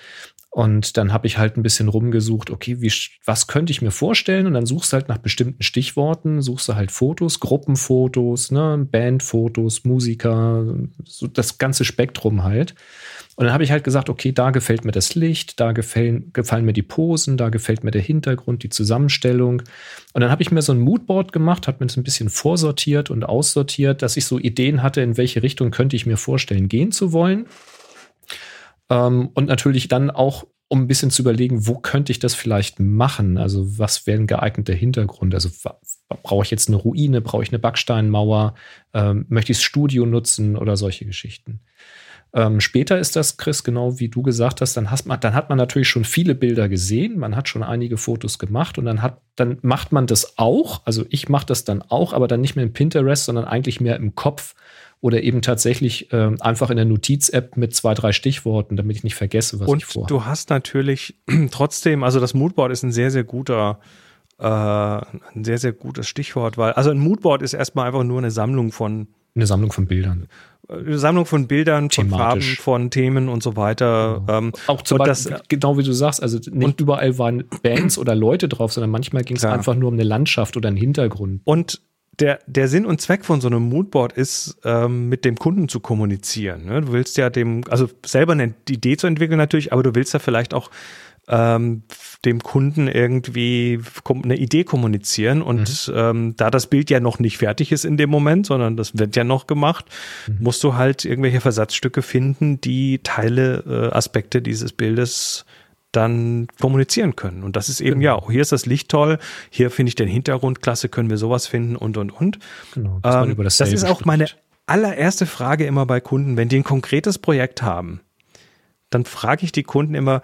und dann habe ich halt ein bisschen rumgesucht, okay, wie, was könnte ich mir vorstellen? Und dann suchst du halt nach bestimmten Stichworten, suchst du halt Fotos, Gruppenfotos, ne, Bandfotos, Musiker, so das ganze Spektrum halt. Und dann habe ich halt gesagt, okay, da gefällt mir das Licht, da gefallen, gefallen mir die Posen, da gefällt mir der Hintergrund, die Zusammenstellung. Und dann habe ich mir so ein Moodboard gemacht, habe mir das ein bisschen vorsortiert und aussortiert, dass ich so Ideen hatte, in welche Richtung könnte ich mir vorstellen, gehen zu wollen. Ähm, und natürlich dann auch, um ein bisschen zu überlegen, wo könnte ich das vielleicht machen? Also, was wäre ein geeigneter Hintergrund? Also, brauche ich jetzt eine Ruine? Brauche ich eine Backsteinmauer? Ähm, möchte ich das Studio nutzen oder solche Geschichten? Ähm, später ist das, Chris, genau wie du gesagt hast, dann, hast man, dann hat man natürlich schon viele Bilder gesehen, man hat schon einige Fotos gemacht und dann hat, dann macht man das auch. Also ich mache das dann auch, aber dann nicht mehr in Pinterest, sondern eigentlich mehr im Kopf oder eben tatsächlich äh, einfach in der Notiz-App mit zwei, drei Stichworten, damit ich nicht vergesse, was und ich vorhabe. Du hast natürlich [clears throat] trotzdem, also das Moodboard ist ein sehr, sehr guter äh, ein sehr, sehr gutes Stichwort, weil, also ein Moodboard ist erstmal einfach nur eine Sammlung von eine Sammlung von Bildern. Eine Sammlung von Bildern, von Farben, von Themen und so weiter. Genau. Ähm, auch zum Beispiel, das, genau wie du sagst, also nicht und, überall waren Bands oder Leute drauf, sondern manchmal ging es einfach nur um eine Landschaft oder einen Hintergrund. Und der, der Sinn und Zweck von so einem Moodboard ist, ähm, mit dem Kunden zu kommunizieren. Ne? Du willst ja dem, also selber eine Idee zu entwickeln natürlich, aber du willst ja vielleicht auch ähm, dem Kunden irgendwie eine Idee kommunizieren. Und mhm. ähm, da das Bild ja noch nicht fertig ist in dem Moment, sondern das wird ja noch gemacht, mhm. musst du halt irgendwelche Versatzstücke finden, die Teile, äh, Aspekte dieses Bildes dann kommunizieren können. Und das ist eben, genau. ja, hier ist das Licht toll, hier finde ich den Hintergrund klasse, können wir sowas finden und, und, und. Genau, ähm, das, das ist auch meine allererste Frage immer bei Kunden, wenn die ein konkretes Projekt haben, dann frage ich die Kunden immer,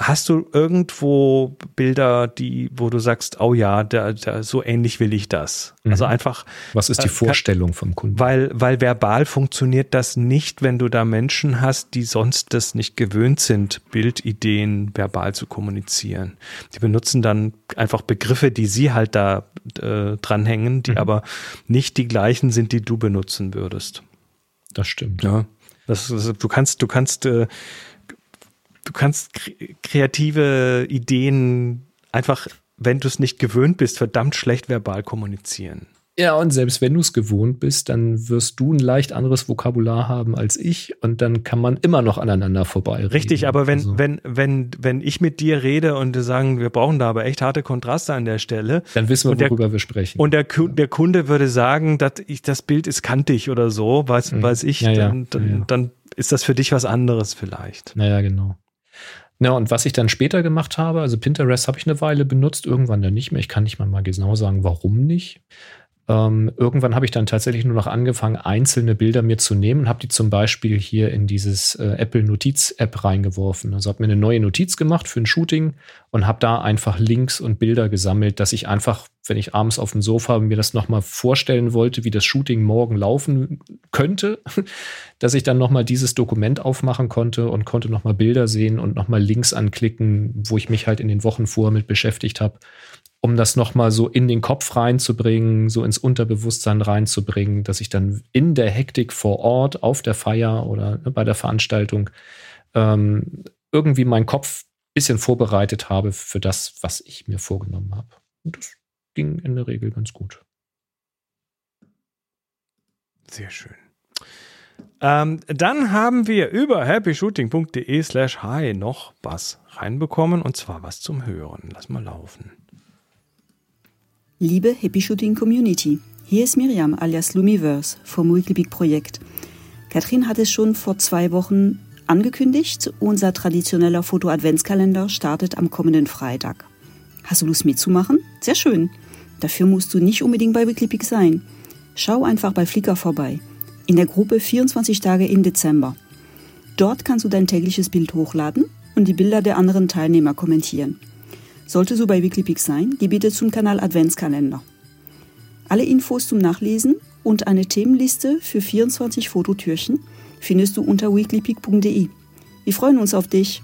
Hast du irgendwo Bilder, die, wo du sagst, oh ja, da, da, so ähnlich will ich das? Mhm. Also einfach. Was ist die äh, Vorstellung vom Kunden? Weil, weil verbal funktioniert das nicht, wenn du da Menschen hast, die sonst das nicht gewöhnt sind, Bildideen verbal zu kommunizieren. Die benutzen dann einfach Begriffe, die sie halt da äh, dranhängen, die mhm. aber nicht die gleichen sind, die du benutzen würdest. Das stimmt. Ja. Das, das, du kannst, du kannst äh, du kannst kreative Ideen einfach, wenn du es nicht gewöhnt bist, verdammt schlecht verbal kommunizieren. Ja, und selbst wenn du es gewohnt bist, dann wirst du ein leicht anderes Vokabular haben als ich und dann kann man immer noch aneinander vorbei. Richtig, aber wenn, also. wenn, wenn, wenn ich mit dir rede und wir sagen, wir brauchen da aber echt harte Kontraste an der Stelle. Dann wissen wir, der, worüber wir sprechen. Und der, der Kunde würde sagen, dass ich, das Bild ist kantig oder so, weiß, mhm. weiß ich, ja, dann, ja. Dann, ja. dann ist das für dich was anderes vielleicht. Naja, genau. Na, und was ich dann später gemacht habe, also Pinterest habe ich eine Weile benutzt, irgendwann dann nicht mehr. Ich kann nicht mal, mal genau sagen, warum nicht. Ähm, irgendwann habe ich dann tatsächlich nur noch angefangen, einzelne Bilder mir zu nehmen und habe die zum Beispiel hier in dieses äh, Apple Notiz-App reingeworfen. Also habe mir eine neue Notiz gemacht für ein Shooting und habe da einfach Links und Bilder gesammelt, dass ich einfach, wenn ich abends auf dem Sofa mir das nochmal vorstellen wollte, wie das Shooting morgen laufen könnte, [laughs] dass ich dann nochmal dieses Dokument aufmachen konnte und konnte nochmal Bilder sehen und nochmal Links anklicken, wo ich mich halt in den Wochen vorher mit beschäftigt habe um das nochmal so in den Kopf reinzubringen, so ins Unterbewusstsein reinzubringen, dass ich dann in der Hektik vor Ort, auf der Feier oder ne, bei der Veranstaltung ähm, irgendwie meinen Kopf ein bisschen vorbereitet habe für das, was ich mir vorgenommen habe. Und das ging in der Regel ganz gut. Sehr schön. Ähm, dann haben wir über happyshooting.de slash hi noch was reinbekommen und zwar was zum Hören. Lass mal laufen. Liebe Happy Shooting Community, hier ist Miriam alias Lumiverse vom Wikipedia Projekt. Katrin hat es schon vor zwei Wochen angekündigt. Unser traditioneller Foto-Adventskalender startet am kommenden Freitag. Hast du Lust mitzumachen? Sehr schön. Dafür musst du nicht unbedingt bei Wikipedia sein. Schau einfach bei Flickr vorbei. In der Gruppe 24 Tage im Dezember. Dort kannst du dein tägliches Bild hochladen und die Bilder der anderen Teilnehmer kommentieren. Sollte so bei Wikipedia sein, geh bitte zum Kanal Adventskalender. Alle Infos zum Nachlesen und eine Themenliste für 24 Fototürchen findest du unter weeklypeak.de. Wir freuen uns auf dich.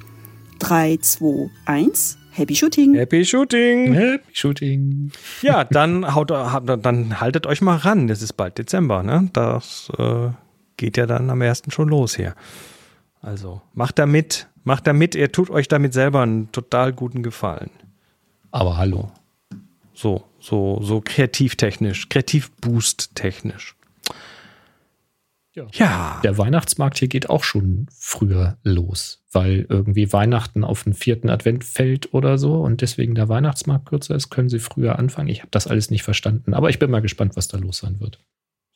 3, 2, 1, Happy Shooting! Happy Shooting! Happy Shooting! Ja, dann, haut, dann haltet euch mal ran. Es ist bald Dezember, ne? Das äh, geht ja dann am ersten schon los hier. Also macht da mit, macht da mit, ihr tut euch damit selber einen total guten Gefallen. Aber hallo. So, so, so kreativtechnisch, kreativ-boost-technisch. Ja. ja. Der Weihnachtsmarkt hier geht auch schon früher los, weil irgendwie Weihnachten auf den vierten Advent fällt oder so und deswegen der Weihnachtsmarkt kürzer ist, können sie früher anfangen. Ich habe das alles nicht verstanden, aber ich bin mal gespannt, was da los sein wird.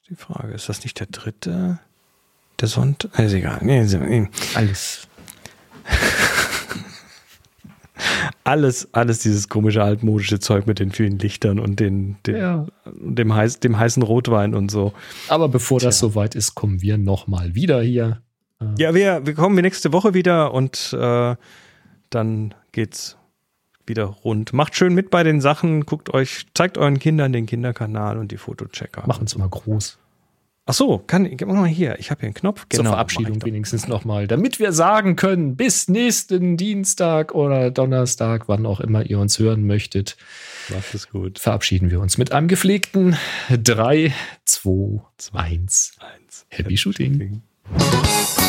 Die Frage, ist das nicht der dritte? Der Sonntag? Also egal. Nee, alles [laughs] alles, alles dieses komische altmodische Zeug mit den vielen Lichtern und den, den ja. dem, heiß, dem heißen Rotwein und so. Aber bevor Tja. das soweit ist, kommen wir nochmal wieder hier. Ja, wir, wir kommen nächste Woche wieder und äh, dann geht's wieder rund. Macht schön mit bei den Sachen, guckt euch, zeigt euren Kindern den Kinderkanal und die Fotochecker. Machen es mal groß. Ach so, kann, gib mal hier. Ich habe hier einen Knopf. Genau, Zur Verabschiedung wenigstens nochmal, damit wir sagen können, bis nächsten Dienstag oder Donnerstag, wann auch immer ihr uns hören möchtet. Macht es gut. Verabschieden wir uns mit einem gepflegten 3, 2, 1. 1. Happy, Happy Shooting. Shooting.